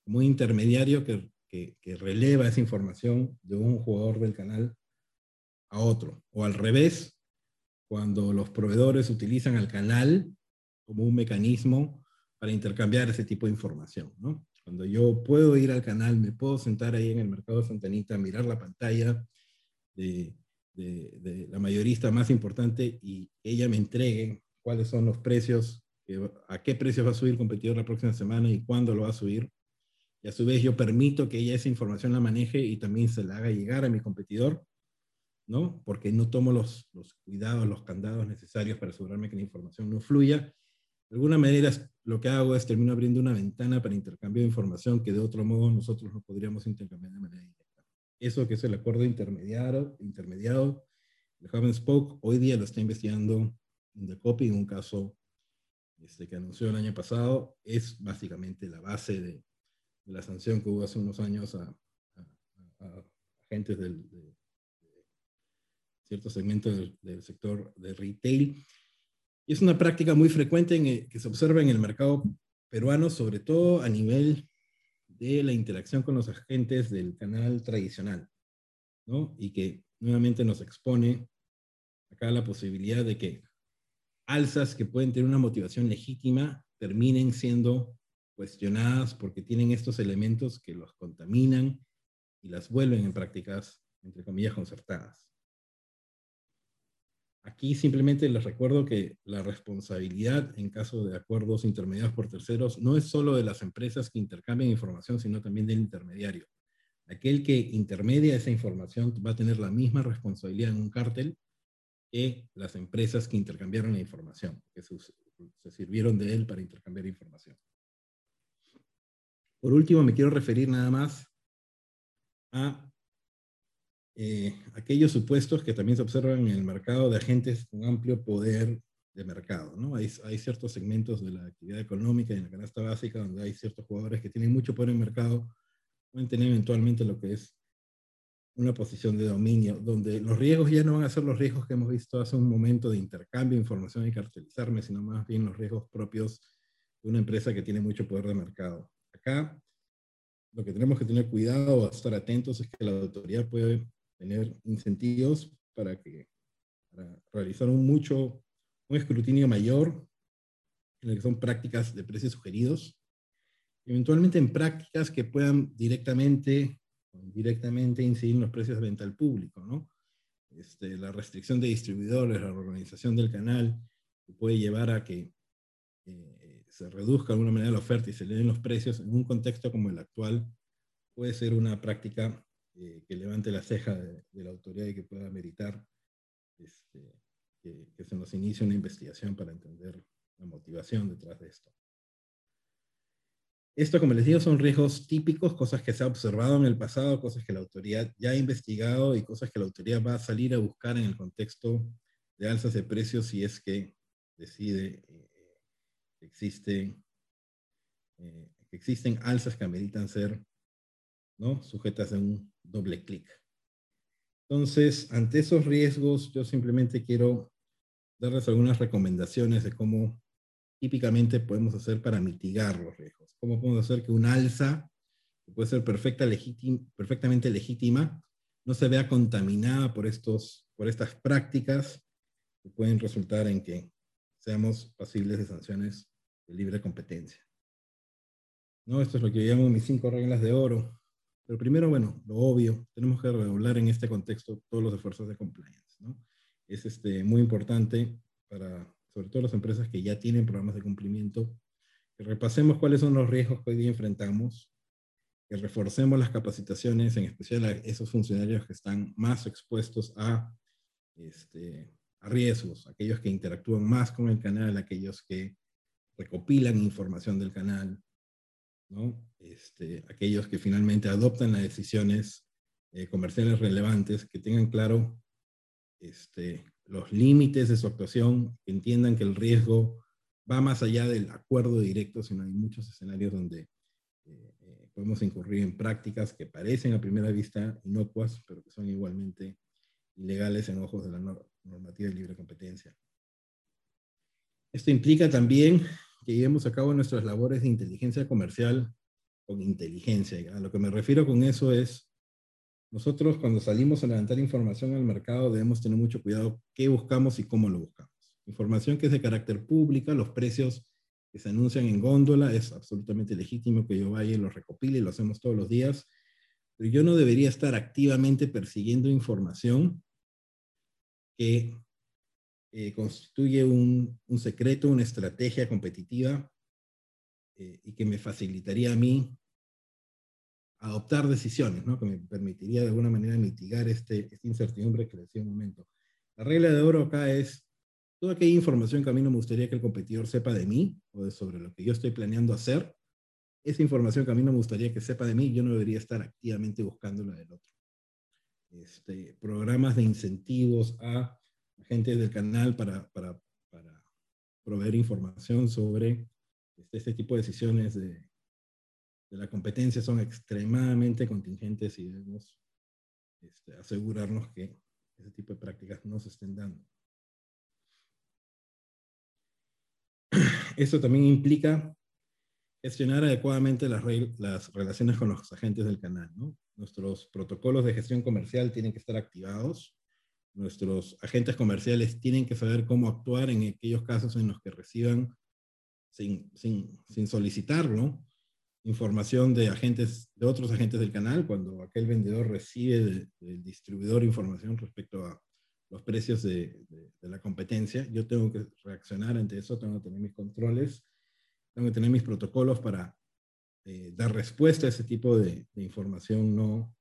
como un intermediario que, que, que releva esa información de un jugador del canal a otro. O al revés, cuando los proveedores utilizan al canal como un mecanismo para intercambiar ese tipo de información. ¿no? Cuando yo puedo ir al canal, me puedo sentar ahí en el mercado de Santanita, mirar la pantalla de, la mayorista más importante y ella me entregue cuáles son los precios, a qué precios va a subir el competidor la próxima semana y cuándo lo va a subir. Y a su vez yo permito que ella esa información la maneje y también se la haga llegar a mi competidor, ¿no? Porque no tomo los, los cuidados, los candados necesarios para asegurarme que la información no fluya de alguna manera lo que hago es termino abriendo una ventana para intercambio de información que de otro modo nosotros no podríamos intercambiar de manera directa. Eso que es el acuerdo intermediario, intermediado el Hub Spoke, hoy día lo está investigando The Copy en un caso este, que anunció el año pasado, es básicamente la base de, la sanción que hubo hace unos años a, agentes del, de, cierto segmento del, del sector de retail y es una práctica muy frecuente en que se observa en el mercado peruano, sobre todo a nivel de la interacción con los agentes del canal tradicional, ¿no? Y que nuevamente nos expone acá la posibilidad de que alzas que pueden tener una motivación legítima terminen siendo cuestionadas porque tienen estos elementos que los contaminan y las vuelven en prácticas, entre comillas, concertadas. Aquí simplemente les recuerdo que la responsabilidad en caso de acuerdos intermediados por terceros no es solo de las empresas que intercambian información, sino también del intermediario. Aquel que intermedia esa información va a tener la misma responsabilidad en un cártel que las empresas que intercambiaron la información, que se, se sirvieron de él para intercambiar información. Por último, me quiero referir nada más a eh, aquellos supuestos que también se observan en el mercado de agentes con amplio poder de mercado. ¿no? Hay, hay ciertos segmentos de la actividad económica y en la canasta básica donde hay ciertos jugadores que tienen mucho poder en mercado, pueden tener eventualmente lo que es una posición de dominio, donde los riesgos ya no van a ser los riesgos que hemos visto hace un momento de intercambio de información y cartelizarme, sino más bien los riesgos propios de una empresa que tiene mucho poder de mercado. Acá lo que tenemos que tener cuidado o estar atentos es que la autoridad puede tener incentivos para, que, para realizar un mucho, un escrutinio mayor en lo que son prácticas de precios sugeridos, eventualmente en prácticas que puedan directamente, directamente incidir en los precios de venta al público, ¿no? Este, la restricción de distribuidores, la organización del canal, puede llevar a que eh, se reduzca de alguna manera la oferta y se le den los precios en un contexto como el actual, puede ser una práctica eh, que levante la ceja de, la autoridad y que pueda meritar este, que, se nos inicie una investigación para entender la motivación detrás de esto. Esto, como les digo, son riesgos típicos, cosas que se ha observado en el pasado, cosas que la autoridad ya ha investigado y cosas que la autoridad va a salir a buscar en el contexto de alzas de precios si es que decide eh, que, existen, eh, existen alzas que ameritan ser ¿no? sujetas a un doble clic. Entonces, ante esos riesgos, yo simplemente quiero darles algunas recomendaciones de cómo típicamente podemos hacer para mitigar los riesgos. Cómo podemos hacer que un alza, que puede ser perfecta, perfectamente legítima, no se vea contaminada por, estos, por estas prácticas que pueden resultar en que seamos pasibles de sanciones de libre competencia. ¿No? Esto es lo que yo llamo mis cinco reglas de oro. Pero primero, bueno, lo obvio, tenemos que redoblar en este contexto todos los esfuerzos de compliance. ¿no? Es este, muy importante para, sobre todo las empresas que ya tienen programas de cumplimiento, que repasemos cuáles son los riesgos que hoy día enfrentamos que reforcemos las capacitaciones, en especial a esos funcionarios que están más expuestos a, este, a riesgos, aquellos que interactúan más con el canal, aquellos que recopilan información del canal, ¿no? Este, aquellos que finalmente adoptan las decisiones eh, comerciales relevantes, que tengan claro este, los límites de su actuación, que entiendan que el riesgo va más allá del acuerdo directo, sino hay muchos escenarios donde eh, eh, podemos incurrir en prácticas que parecen a primera vista inocuas, pero que son igualmente ilegales en ojos de la normativa de libre competencia. Esto implica también que llevemos a cabo nuestras labores de inteligencia comercial con inteligencia. A lo que me refiero con eso es, nosotros cuando salimos a levantar información al mercado debemos tener mucho cuidado qué buscamos y cómo lo buscamos. Información que es de carácter pública, los precios que se anuncian en góndola, es absolutamente legítimo que yo vaya y los recopile, lo hacemos todos los días, pero yo no debería estar activamente persiguiendo información que eh, constituye un, un, secreto, una estrategia competitiva eh, y que me facilitaría a mí adoptar decisiones, ¿no? que me permitiría de alguna manera mitigar este, esta incertidumbre que decía un momento. La regla de oro acá es toda aquella información que a mí no me gustaría que el competidor sepa de mí o sobre lo que yo estoy planeando hacer, esa información que a mí no me gustaría que sepa de mí, yo no debería estar activamente buscando la del otro. Este, programas de incentivos a gente del canal para, para, para proveer información sobre este, este, tipo de decisiones de, la competencia son extremadamente contingentes y debemos este, asegurarnos que ese tipo de prácticas no se estén dando. Esto también implica gestionar adecuadamente las, las relaciones con los agentes del canal. Nuestros protocolos de gestión comercial tienen que estar activados Nuestros agentes comerciales tienen que saber cómo actuar en aquellos casos en los que reciban, sin, sin, sin solicitarlo, información de agentes, de otros agentes del canal, cuando aquel vendedor recibe del distribuidor información respecto a los precios de, de, la competencia, yo tengo que reaccionar ante eso, tengo que tener mis controles, tengo que tener mis protocolos para eh, dar respuesta a ese tipo de, de información no,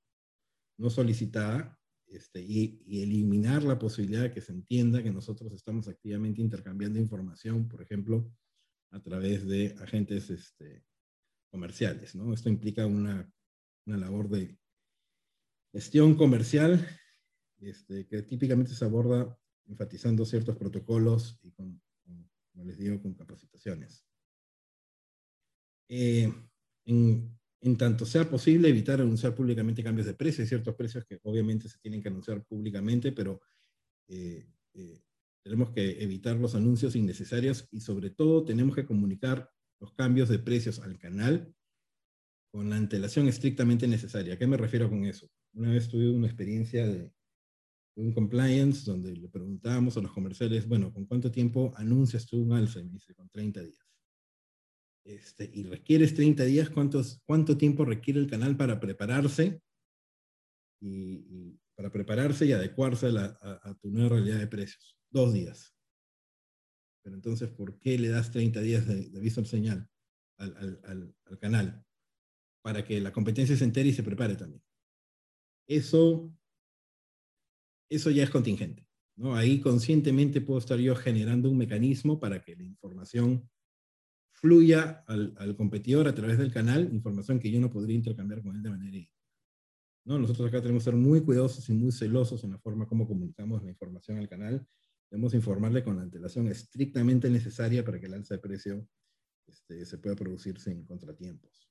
no solicitada este, y, eliminar la posibilidad de que se entienda que nosotros estamos activamente intercambiando información, por ejemplo, a través de agentes este, comerciales. ¿no? Esto implica una, labor de gestión comercial este, que típicamente se aborda enfatizando ciertos protocolos y con, como les digo, con capacitaciones. Eh, en, en tanto sea posible, evitar anunciar públicamente cambios de precio. Hay ciertos precios que obviamente se tienen que anunciar públicamente, pero eh, eh, tenemos que evitar los anuncios innecesarios y sobre todo tenemos que comunicar los cambios de precios al canal con la antelación estrictamente necesaria. ¿A qué me refiero con eso? Una vez tuve una experiencia de, un compliance donde le preguntábamos a los comerciales, bueno, ¿con cuánto tiempo anuncias tú un alza? Y me dice, con 30 días. Este, y requieres 30 días, ¿cuántos, ¿cuánto tiempo requiere el canal para prepararse? Y, para prepararse y adecuarse a, tu nueva realidad de precios. Dos días. Pero entonces, ¿por qué le das 30 días de, de aviso señal al, al, al, canal? Para que la competencia se entere y se prepare también. Eso, eso ya es contingente. ¿no? Ahí conscientemente puedo estar yo generando un mecanismo para que la información fluya al, al, competidor a través del canal información que yo no podría intercambiar con él de manera ¿no? Nosotros acá tenemos que ser muy cuidadosos y muy celosos en la forma como comunicamos la información al canal. Debemos informarle con la antelación estrictamente necesaria para que el alza de precio este, se pueda producir sin contratiempos.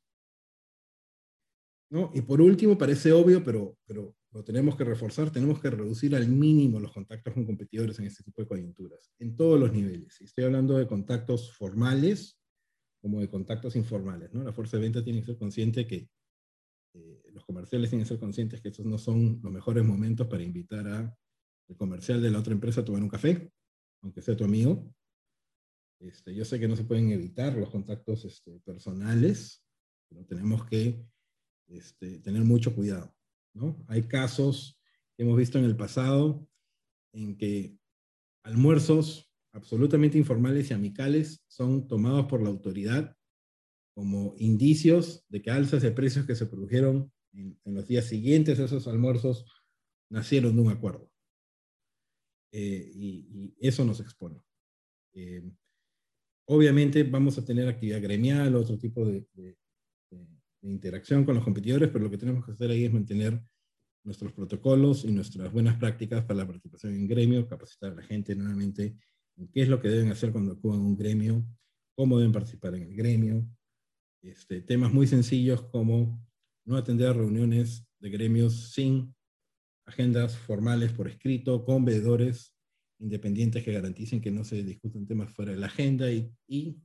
¿No? Y por último, parece obvio, pero, pero lo tenemos que reforzar, tenemos que reducir al mínimo los contactos con competidores en este tipo de coyunturas, en todos los niveles. Estoy hablando de contactos formales, como de contactos informales. ¿no? La fuerza de venta tiene que ser consciente que eh, los comerciales tienen que ser conscientes que estos no son los mejores momentos para invitar a el comercial de la otra empresa a tomar un café, aunque sea tu amigo. Este, yo sé que no se pueden evitar los contactos este, personales, pero tenemos que este, tener mucho cuidado. ¿no? Hay casos que hemos visto en el pasado en que almuerzos absolutamente informales y amicales son tomados por la autoridad como indicios de que alzas de precios que se produjeron en, los días siguientes a esos almuerzos nacieron de un acuerdo. Eh, y, eso nos expone. Eh, obviamente vamos a tener actividad gremial, otro tipo de, interacción con los competidores, pero lo que tenemos que hacer ahí es mantener nuestros protocolos y nuestras buenas prácticas para la participación en gremio, capacitar a la gente nuevamente en qué es lo que deben hacer cuando acudan a un gremio, cómo deben participar en el gremio, este, temas muy sencillos como no atender reuniones de gremios sin agendas formales por escrito, con veedores independientes que garanticen que no se discutan temas fuera de la agenda y,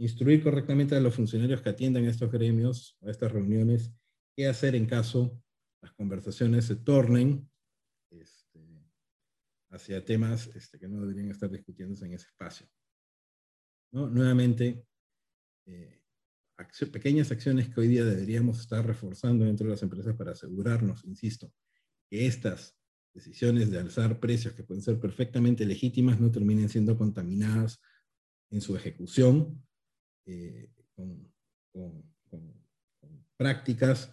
instruir correctamente a los funcionarios que atiendan estos gremios, a estas reuniones, qué hacer en caso las conversaciones se tornen hacia temas este, que no deberían estar discutiéndose en ese espacio. Nuevamente, eh, pequeñas acciones que hoy día deberíamos estar reforzando dentro de las empresas para asegurarnos, insisto, que estas decisiones de alzar precios que pueden ser perfectamente legítimas no terminen siendo contaminadas en su ejecución eh, con, prácticas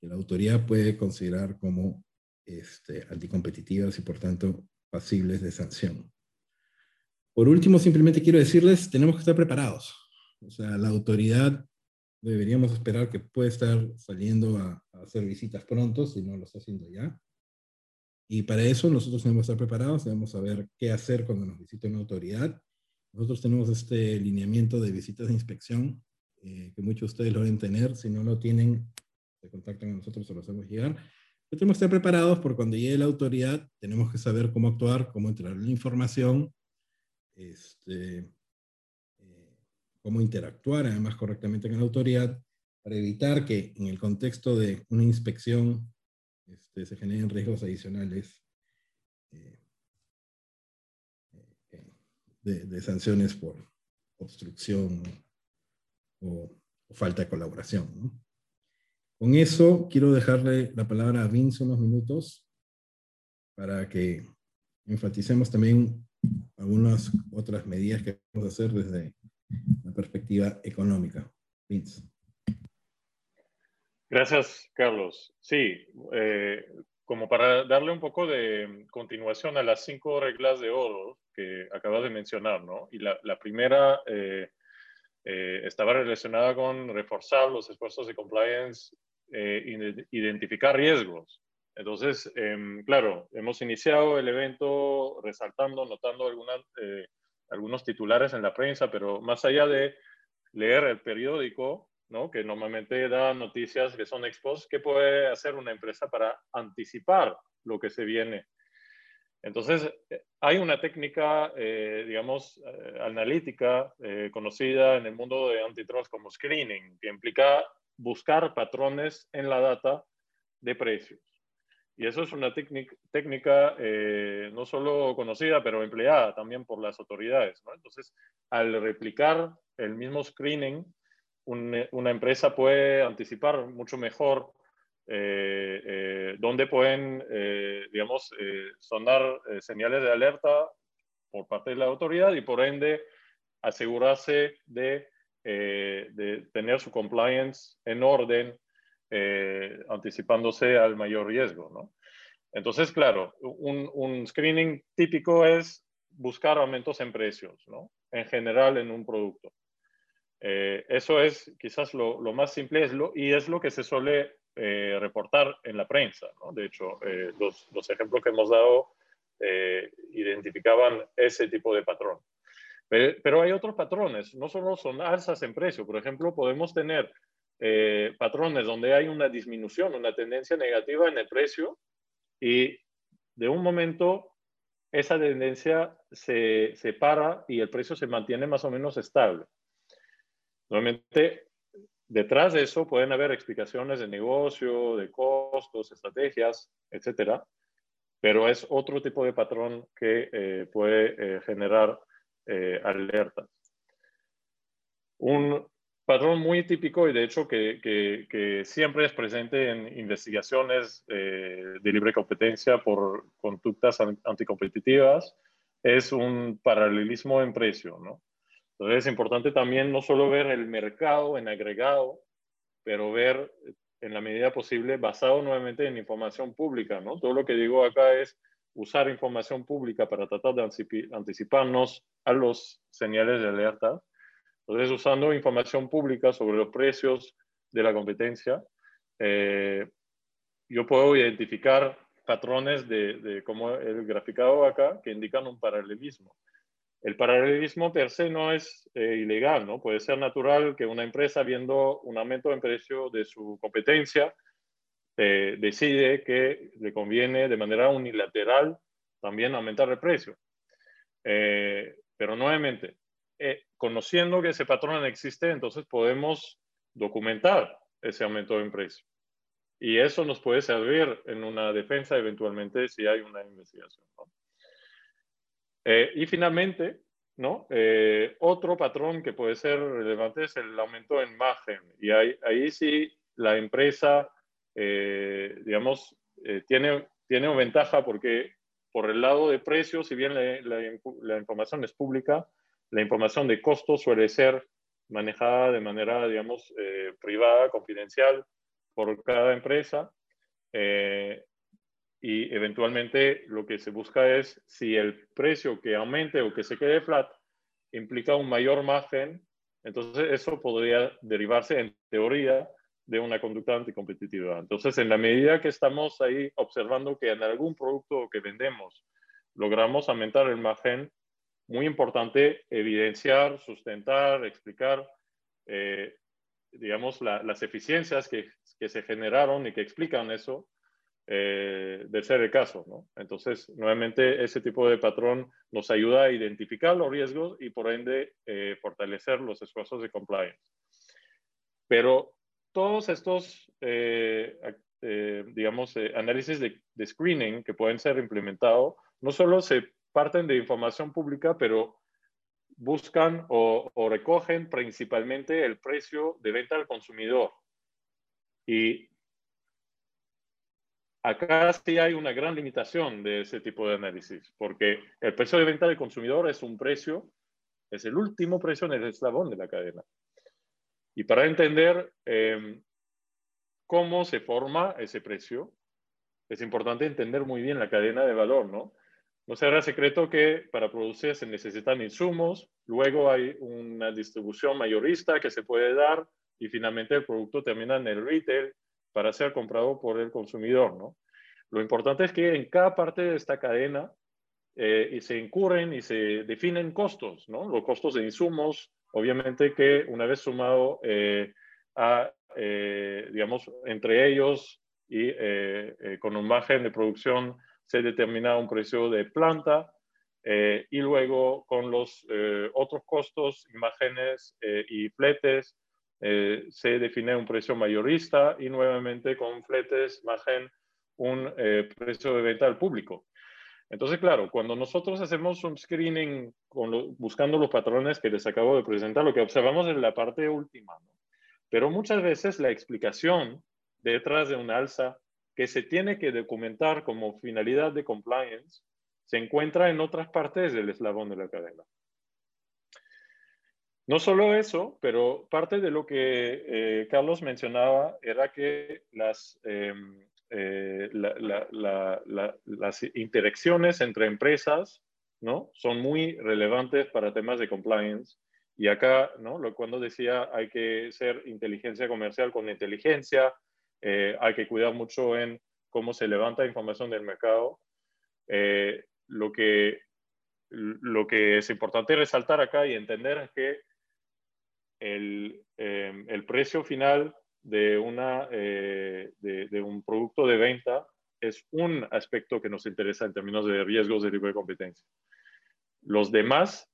que la autoridad puede considerar como este, anticompetitivas y por tanto pasibles de sanción. Por último, simplemente quiero decirles, tenemos que estar preparados. O sea, la autoridad deberíamos esperar que puede estar saliendo a, hacer visitas pronto, si no lo está haciendo ya. Y para eso nosotros debemos estar preparados, debemos saber qué hacer cuando nos visite una autoridad. Nosotros tenemos este lineamiento de visitas de inspección, eh, que muchos de ustedes lo deben tener. Si no lo tienen, se contactan con nosotros, se lo hacemos llegar. Pero tenemos que estar preparados porque cuando llegue la autoridad, tenemos que saber cómo actuar, cómo entrar la información, este, cómo interactuar además correctamente con la autoridad para evitar que en el contexto de una inspección este, se generen riesgos adicionales eh, eh, de, sanciones por obstrucción o, falta de colaboración. Con eso quiero dejarle la palabra a Vince unos minutos para que enfaticemos también algunas otras medidas que a hacer desde la perspectiva económica. Vince. Gracias, Carlos. Sí, eh, como para darle un poco de continuación a las cinco reglas de oro que acabas de mencionar, ¿no? Y la, primera eh, eh, estaba relacionada con reforzar los esfuerzos de compliance, identificar riesgos. Entonces, em, claro, hemos iniciado el evento resaltando, notando algunas algunos titulares en la prensa, pero más allá de leer el periódico, que normalmente da noticias que son expos, ¿qué puede hacer una empresa para anticipar lo que se viene? Entonces, eh, hay una técnica, eh, digamos, eh, analítica conocida en el mundo de antitrust como screening, que implica buscar patrones en la data de precios. Y eso es una técnica eh, no solo conocida, pero empleada también por las autoridades. Entonces, al replicar el mismo screening, una empresa puede anticipar mucho mejor eh, eh, dónde pueden, digamos, sonar señales de alerta por parte de la autoridad y por ende asegurarse de, de tener su compliance en orden eh, anticipándose al mayor riesgo. ¿no? Entonces, claro, un, screening típico es buscar aumentos en precios, ¿no? en general en un producto. Eh, eso es quizás lo, más simple es lo, y es lo que se suele eh, reportar en la prensa. ¿no? De hecho, los, los, ejemplos que hemos dado identificaban ese tipo de patrón. Pero hay otros patrones, no solo son alzas en precio. Por ejemplo, podemos tener eh, patrones donde hay una disminución, una tendencia negativa en el precio y de un momento esa tendencia se, se para y el precio se mantiene más o menos estable. Normalmente detrás de eso pueden haber explicaciones de negocio, de costos, estrategias, etcétera, pero es otro tipo de patrón que eh, puede eh, generar alertas. Un, patrón muy típico y de hecho que, que, siempre es presente en investigaciones eh, de libre competencia por conductas anticompetitivas es un paralelismo en precio, ¿no? Entonces es importante también no solo ver el mercado en agregado, pero ver en la medida posible basado nuevamente en información pública, ¿no? Todo lo que digo acá es usar información pública para tratar de anticiparnos a los señales de alerta. Entonces, usando información pública sobre los precios de la competencia, eh, yo puedo identificar patrones de, de, como el graficado acá que indican un paralelismo. El paralelismo per se no es eh, ilegal, ¿no? Puede ser natural que una empresa viendo un aumento en precio de su competencia eh, decide que le conviene de manera unilateral también aumentar el precio. Eh, pero nuevamente, conociendo que ese patrón existe, entonces podemos documentar ese aumento en precio. Y eso nos puede servir en una defensa eventualmente si hay una investigación. Eh, y finalmente, ¿no? Eh, otro patrón que puede ser relevante es el aumento en margen. Y ahí sí la empresa, eh, digamos, tiene, tiene una ventaja porque por el lado de precios, si bien la, la, información es pública, la información de costos suele ser manejada de manera, digamos, privada, confidencial, por cada empresa eh, y eventualmente lo que se busca es si el precio que aumente o que se quede flat implica un mayor margen, entonces eso podría derivarse en teoría de una conducta anticompetitiva. Entonces, en la medida que estamos ahí observando que en algún producto que vendemos logramos aumentar el margen, muy importante evidenciar, sustentar, explicar eh, digamos, las eficiencias que, se generaron y que explican eso, eh, de ser el caso. ¿no? Entonces, nuevamente, ese tipo de patrón nos ayuda a identificar los riesgos y, por ende, eh, fortalecer los esfuerzos de compliance. Pero todos estos, eh, digamos, análisis de, de, screening que pueden ser implementados, no solo se parten de información pública, pero buscan o, recogen principalmente el precio de venta al consumidor. Y acá sí hay una gran limitación de ese tipo de análisis, porque el precio de venta al consumidor es un precio, es el último precio en el eslabón de la cadena. Y para entender em, cómo se forma ese precio, es importante entender muy bien la cadena de valor, ¿no? No será secreto que para producir se necesitan insumos, luego hay una distribución mayorista que se puede dar y finalmente el producto termina en el retail para ser comprado por el consumidor. ¿no? Lo importante es que en cada parte de esta cadena eh, se incurren y se definen costos, ¿no? los costos de insumos, obviamente que una vez sumado eh, a, eh, digamos, entre ellos y con un margen de producción se determina un precio de planta eh, y luego con los eh, otros costos, imágenes eh, y fletes, se define un precio mayorista y nuevamente con fletes, margen, un precio de venta al público. Entonces, claro, cuando nosotros hacemos un screening con buscando los patrones que les acabo de presentar, lo que observamos es la parte última. Pero muchas veces la explicación detrás de un alza que se tiene que documentar como finalidad de compliance se encuentra en otras partes del eslabón de la cadena. No solo eso, pero parte de lo que eh, Carlos mencionaba era que las, em, eh, las interacciones entre empresas ¿no? son muy relevantes para temas de compliance. Y acá, ¿no? Lo, cuando decía hay que ser inteligencia comercial con inteligencia, eh, hay que cuidar mucho en cómo se levanta información del mercado. Eh, lo, que, lo que es importante resaltar acá y entender es que el, el precio final de, una, eh, de, un producto de venta es un aspecto que nos interesa en términos de riesgos de libre competencia. Los demás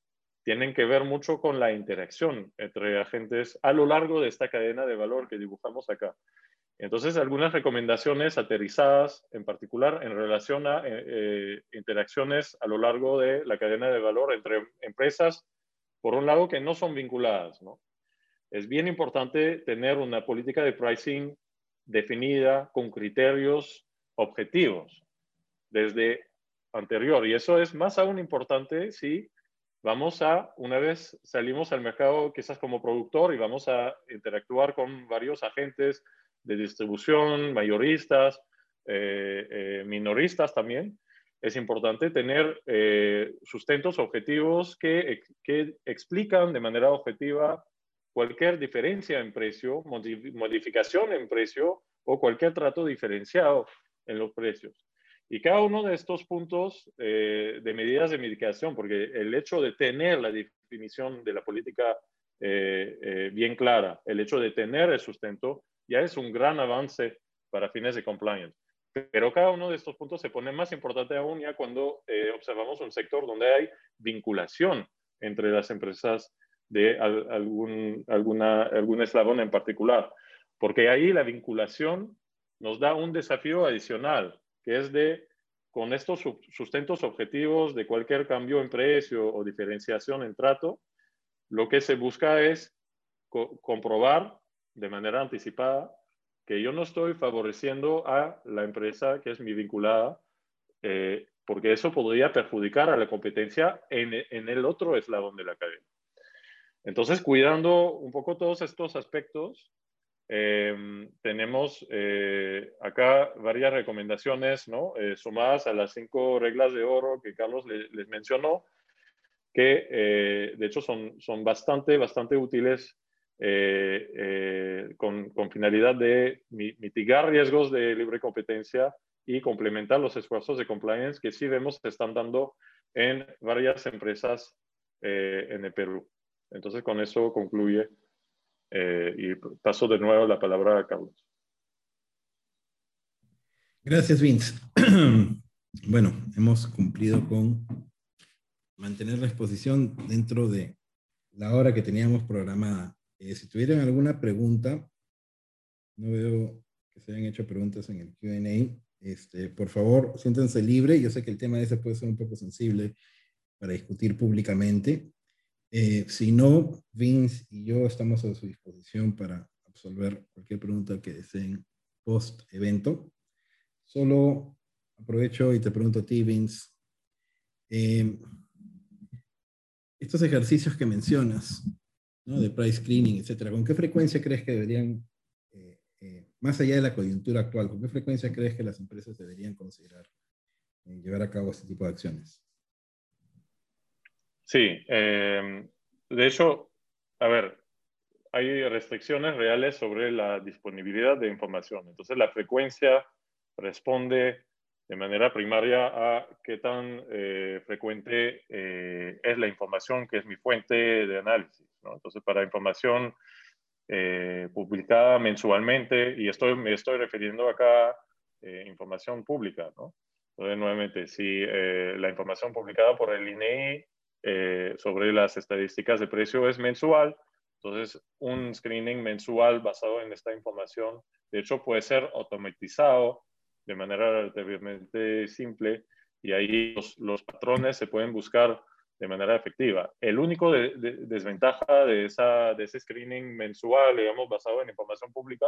tienen que ver mucho con la interacción entre agentes a lo largo de esta cadena de valor que dibujamos acá. Entonces, algunas recomendaciones aterrizadas, en particular en relación a eh, eh, interacciones a lo largo de la cadena de valor entre empresas, por un lado, que no son vinculadas. ¿no? Es bien importante tener una política de pricing definida con criterios objetivos desde anterior. Y eso es más aún importante si vamos a, una vez salimos al mercado quizás como productor y vamos a interactuar con varios agentes de distribución, mayoristas, eh, eh, minoristas también, es importante tener eh, sustentos objetivos que, que, explican de manera objetiva cualquier diferencia en precio, modificación en precio o cualquier trato diferenciado en los precios. Y cada uno de estos puntos eh, de medidas de mitigación, porque el hecho de tener la definición de la política eh, bien clara, el hecho de tener el sustento, ya es un gran avance para fines de compliance. Pero cada uno de estos puntos se pone más importante aún ya cuando eh, observamos un sector donde hay vinculación entre las empresas de algún, alguna, algún eslabón en particular. Porque ahí la vinculación nos da un desafío adicional, que es de, con estos sustentos objetivos de cualquier cambio en precio o diferenciación en trato, lo que se busca es comprobar de manera anticipada que yo no estoy favoreciendo a la empresa que es mi vinculada, eh, porque eso podría perjudicar a la competencia en, en, el otro eslabón de la cadena. Entonces, cuidando un poco todos estos aspectos, em, tenemos eh, acá varias recomendaciones ¿no? Eh, sumadas a las cinco reglas de oro que Carlos les mencionó, que de hecho son, son bastante, bastante útiles eh, eh, con, finalidad de mitigar riesgos de libre competencia y complementar los esfuerzos de compliance que sí vemos se están dando en varias empresas eh, en el Perú. Entonces, con eso concluye y paso de nuevo la palabra a Carlos. Gracias, Vince. bueno, hemos cumplido con mantener la exposición dentro de la hora que teníamos programada. Eh, si tuvieran alguna pregunta, no veo que se hayan hecho preguntas en el QA. Este, por favor, siéntense libre. Yo sé que el tema ese puede ser un poco sensible para discutir públicamente. Eh, si no, Vince y yo estamos a su disposición para absolver cualquier pregunta que deseen post evento. Solo aprovecho y te pregunto a ti, Vince. Eh, estos ejercicios que mencionas, de price screening, etcétera, ¿con qué frecuencia crees que deberían, eh, más allá de la coyuntura actual, con qué frecuencia crees que las empresas deberían considerar llevar a cabo este tipo de acciones? Sí, de hecho, a ver, hay restricciones reales sobre la disponibilidad de información. Entonces, la frecuencia responde de manera primaria a qué tan eh, frecuente eh, es la información que es mi fuente de análisis. Entonces, para información eh, publicada mensualmente, y estoy, me estoy refiriendo acá a información pública, ¿no? Entonces, nuevamente, si la información publicada por el INEI sobre las estadísticas de precio es mensual, entonces un screening mensual basado en esta información, de hecho, puede ser automatizado de manera relativamente simple y ahí los, patrones se pueden buscar de manera efectiva. El único desventaja de, esa, de ese screening mensual, digamos, basado en información pública,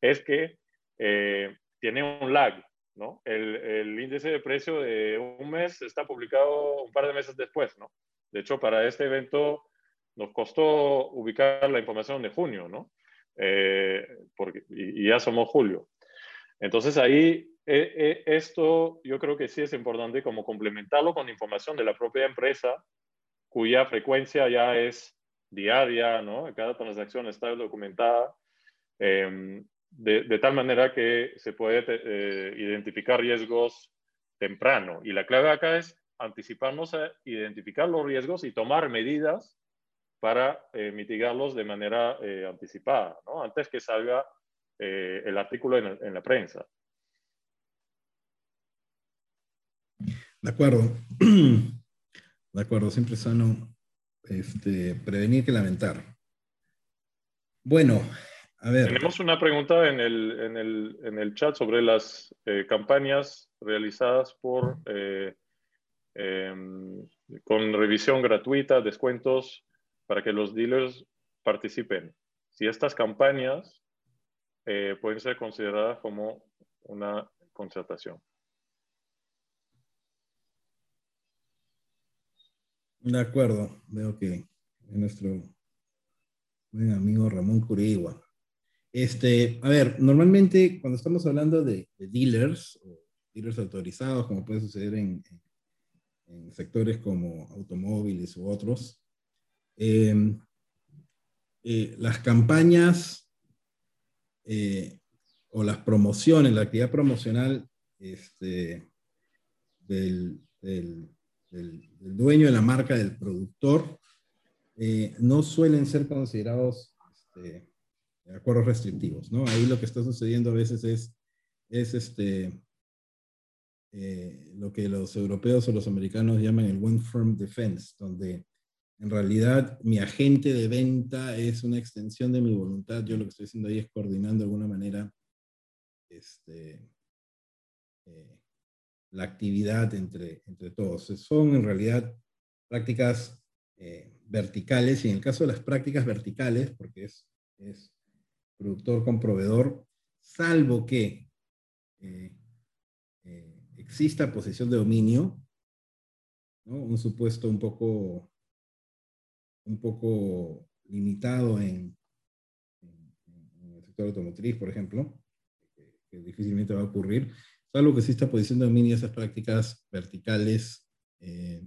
es que eh, tiene un lag, ¿no? El, el, índice de precio de un mes está publicado un par de meses después, ¿no? De hecho, para este evento nos costó ubicar la información de junio, ¿no? Eh, porque, y, ya somos julio. Entonces ahí eh, eh, esto yo creo que sí es importante como complementarlo con información de la propia empresa cuya frecuencia ya es diaria, ¿no? Cada transacción está documentada em, de, tal manera que se puede eh, identificar riesgos temprano. Y la clave acá es anticiparnos a identificar los riesgos y tomar medidas para mitigarlos de manera anticipada, ¿no? Antes que salga eh, el artículo en, la prensa. De acuerdo. De acuerdo, siempre sano este, prevenir que lamentar. Bueno, a ver. Tenemos una pregunta en el, en el, en el chat sobre las eh, campañas realizadas por, eh, em, con revisión gratuita, descuentos para que los dealers participen. Si estas campañas eh, pueden ser consideradas como una contratación. De acuerdo, veo que es nuestro buen amigo Ramón Curigua. Este, a ver, normalmente cuando estamos hablando de, dealers o dealers autorizados, como puede suceder en, sectores como automóviles u otros, em, eh, las campañas eh, o las promociones, la actividad promocional este, del, dueño de la marca, del productor, eh, no suelen ser considerados este, acuerdos restrictivos. ¿no? Ahí lo que está sucediendo a veces es, es este, eh, lo que los europeos o los americanos llaman el one firm defense, donde en realidad mi agente de venta es una extensión de mi voluntad. Yo lo que estoy haciendo ahí es coordinando de alguna manera este, eh, la actividad entre, entre todos. Son en realidad prácticas eh, verticales y en el caso de las prácticas verticales, porque es, es productor con proveedor, salvo que eh, exista posición de dominio, un supuesto un poco, un poco limitado en, el sector automotriz, por ejemplo, que difícilmente va a ocurrir, salvo que exista posición de dominio, esas prácticas verticales eh,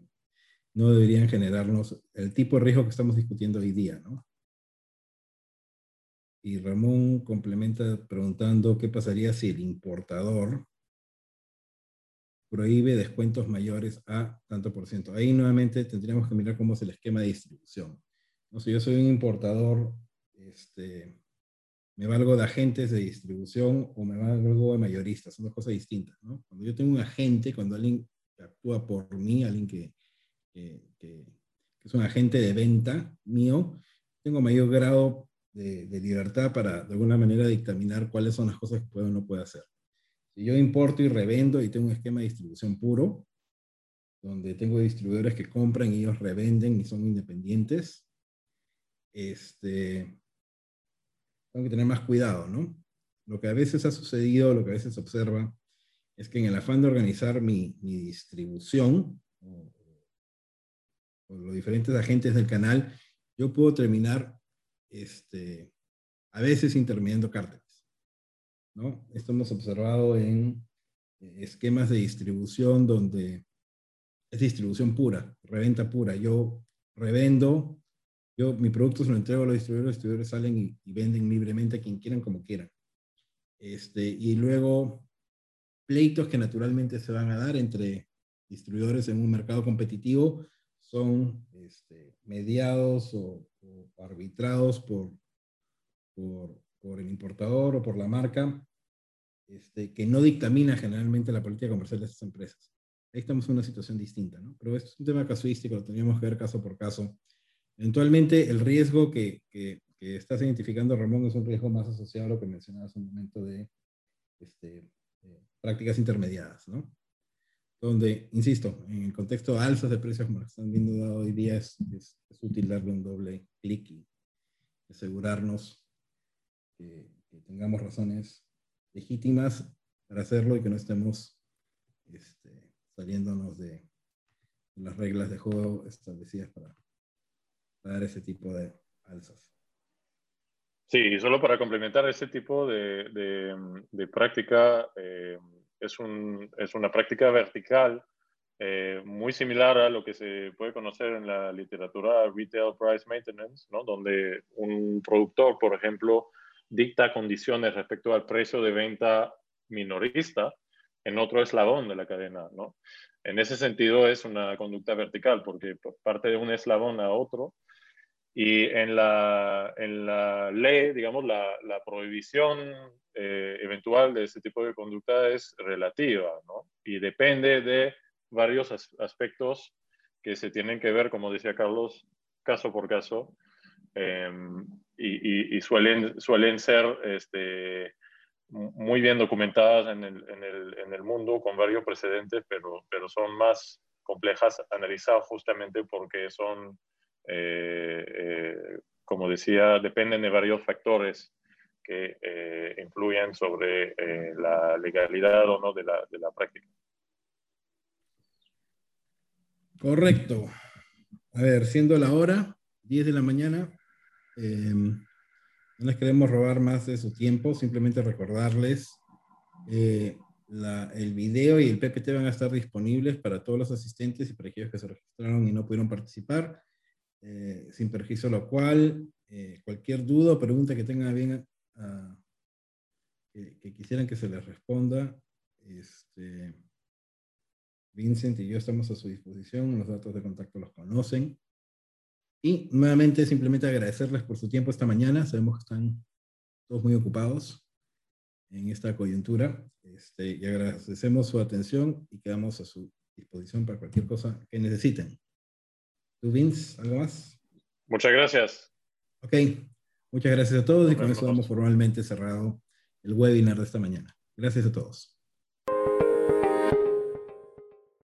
no deberían generarnos el tipo de riesgo que estamos discutiendo hoy día, ¿no? Y Ramón complementa preguntando qué pasaría si el importador prohíbe descuentos mayores a tanto por ciento. Ahí nuevamente tendríamos que mirar cómo es el esquema de distribución. ¿no? Si yo soy un importador este, me valgo de agentes de distribución o me valgo de mayoristas, son dos cosas distintas. Cuando yo tengo un agente, cuando alguien actúa por mí, alguien que, que, es un agente de venta mío, tengo mayor grado de, libertad para de alguna manera dictaminar cuáles son las cosas que puedo o no puedo hacer. Si yo importo y revendo y tengo un esquema de distribución puro, donde tengo distribuidores que compran y ellos revenden y son independientes, este, tengo que tener más cuidado, ¿no? Lo que a veces ha sucedido, lo que a veces se observa, es que en el afán de organizar mi, distribución, o, los diferentes agentes del canal, yo puedo terminar, este, a veces intermediando cárteles, ¿no? Esto hemos observado en esquemas de distribución donde es distribución pura, reventa pura. Yo revendo yo, mi producto se lo entrego a los distribuidores, los distribuidores salen y, venden libremente a quien quieran, como quieran. Este, y luego, pleitos que naturalmente se van a dar entre distribuidores en un mercado competitivo son este, mediados o, arbitrados por, por, por, el importador o por la marca, este, que no dictamina generalmente la política comercial de esas empresas. Ahí estamos en una situación distinta, ¿no? Pero esto es un tema casuístico, lo teníamos que ver caso por caso Eventualmente, el riesgo que, que, estás identificando, Ramón, es un riesgo más asociado a lo que mencionabas un momento de este, prácticas intermediadas, ¿no? Donde, insisto, en el contexto de alzas de precios como están viendo hoy día, es, es, útil darle un doble clic y asegurarnos que, tengamos razones legítimas para hacerlo y que no estemos este, saliéndonos de las reglas de juego establecidas para, dar ese tipo de alzas. Sí, y solo para complementar, ese tipo de, de, práctica eh, es, un, es, una práctica vertical eh, muy similar a lo que se puede conocer en la literatura Retail Price Maintenance, ¿no? donde un productor, por ejemplo, dicta condiciones respecto al precio de venta minorista en otro eslabón de la cadena. ¿no? En ese sentido es una conducta vertical, porque parte de un eslabón a otro y en la, en la ley, digamos, la, la prohibición eh, eventual de ese tipo de conducta es relativa, ¿no? Y depende de varios aspectos que se tienen que ver, como decía Carlos, caso por caso, em, y, y, suelen, suelen ser este, muy bien documentadas en el, en, el, en el, mundo con varios precedentes, pero, pero son más complejas analizadas justamente porque son eh, eh, como decía, dependen de varios factores que eh, influyen sobre la legalidad o no de la, de la práctica. Correcto. A ver, siendo la hora, 10 de la mañana, em, no les queremos robar más de su tiempo, simplemente recordarles, eh, el video y el PPT van a estar disponibles para todos los asistentes y para aquellos que se registraron y no pudieron participar, eh, sin perjuicio lo cual, eh, cualquier duda o pregunta que tengan bien, ah, que, quisieran que se les responda, este, Vincent y yo estamos a su disposición, los datos de contacto los conocen. Y nuevamente simplemente agradecerles por su tiempo esta mañana, sabemos que están todos muy ocupados en esta coyuntura este, y agradecemos su atención y quedamos a su disposición para cualquier cosa que necesiten. ¿Tú, Vince, algo más? Muchas gracias. Ok, muchas gracias a todos y con eso damos formalmente cerrado el webinar de esta mañana. Gracias a todos.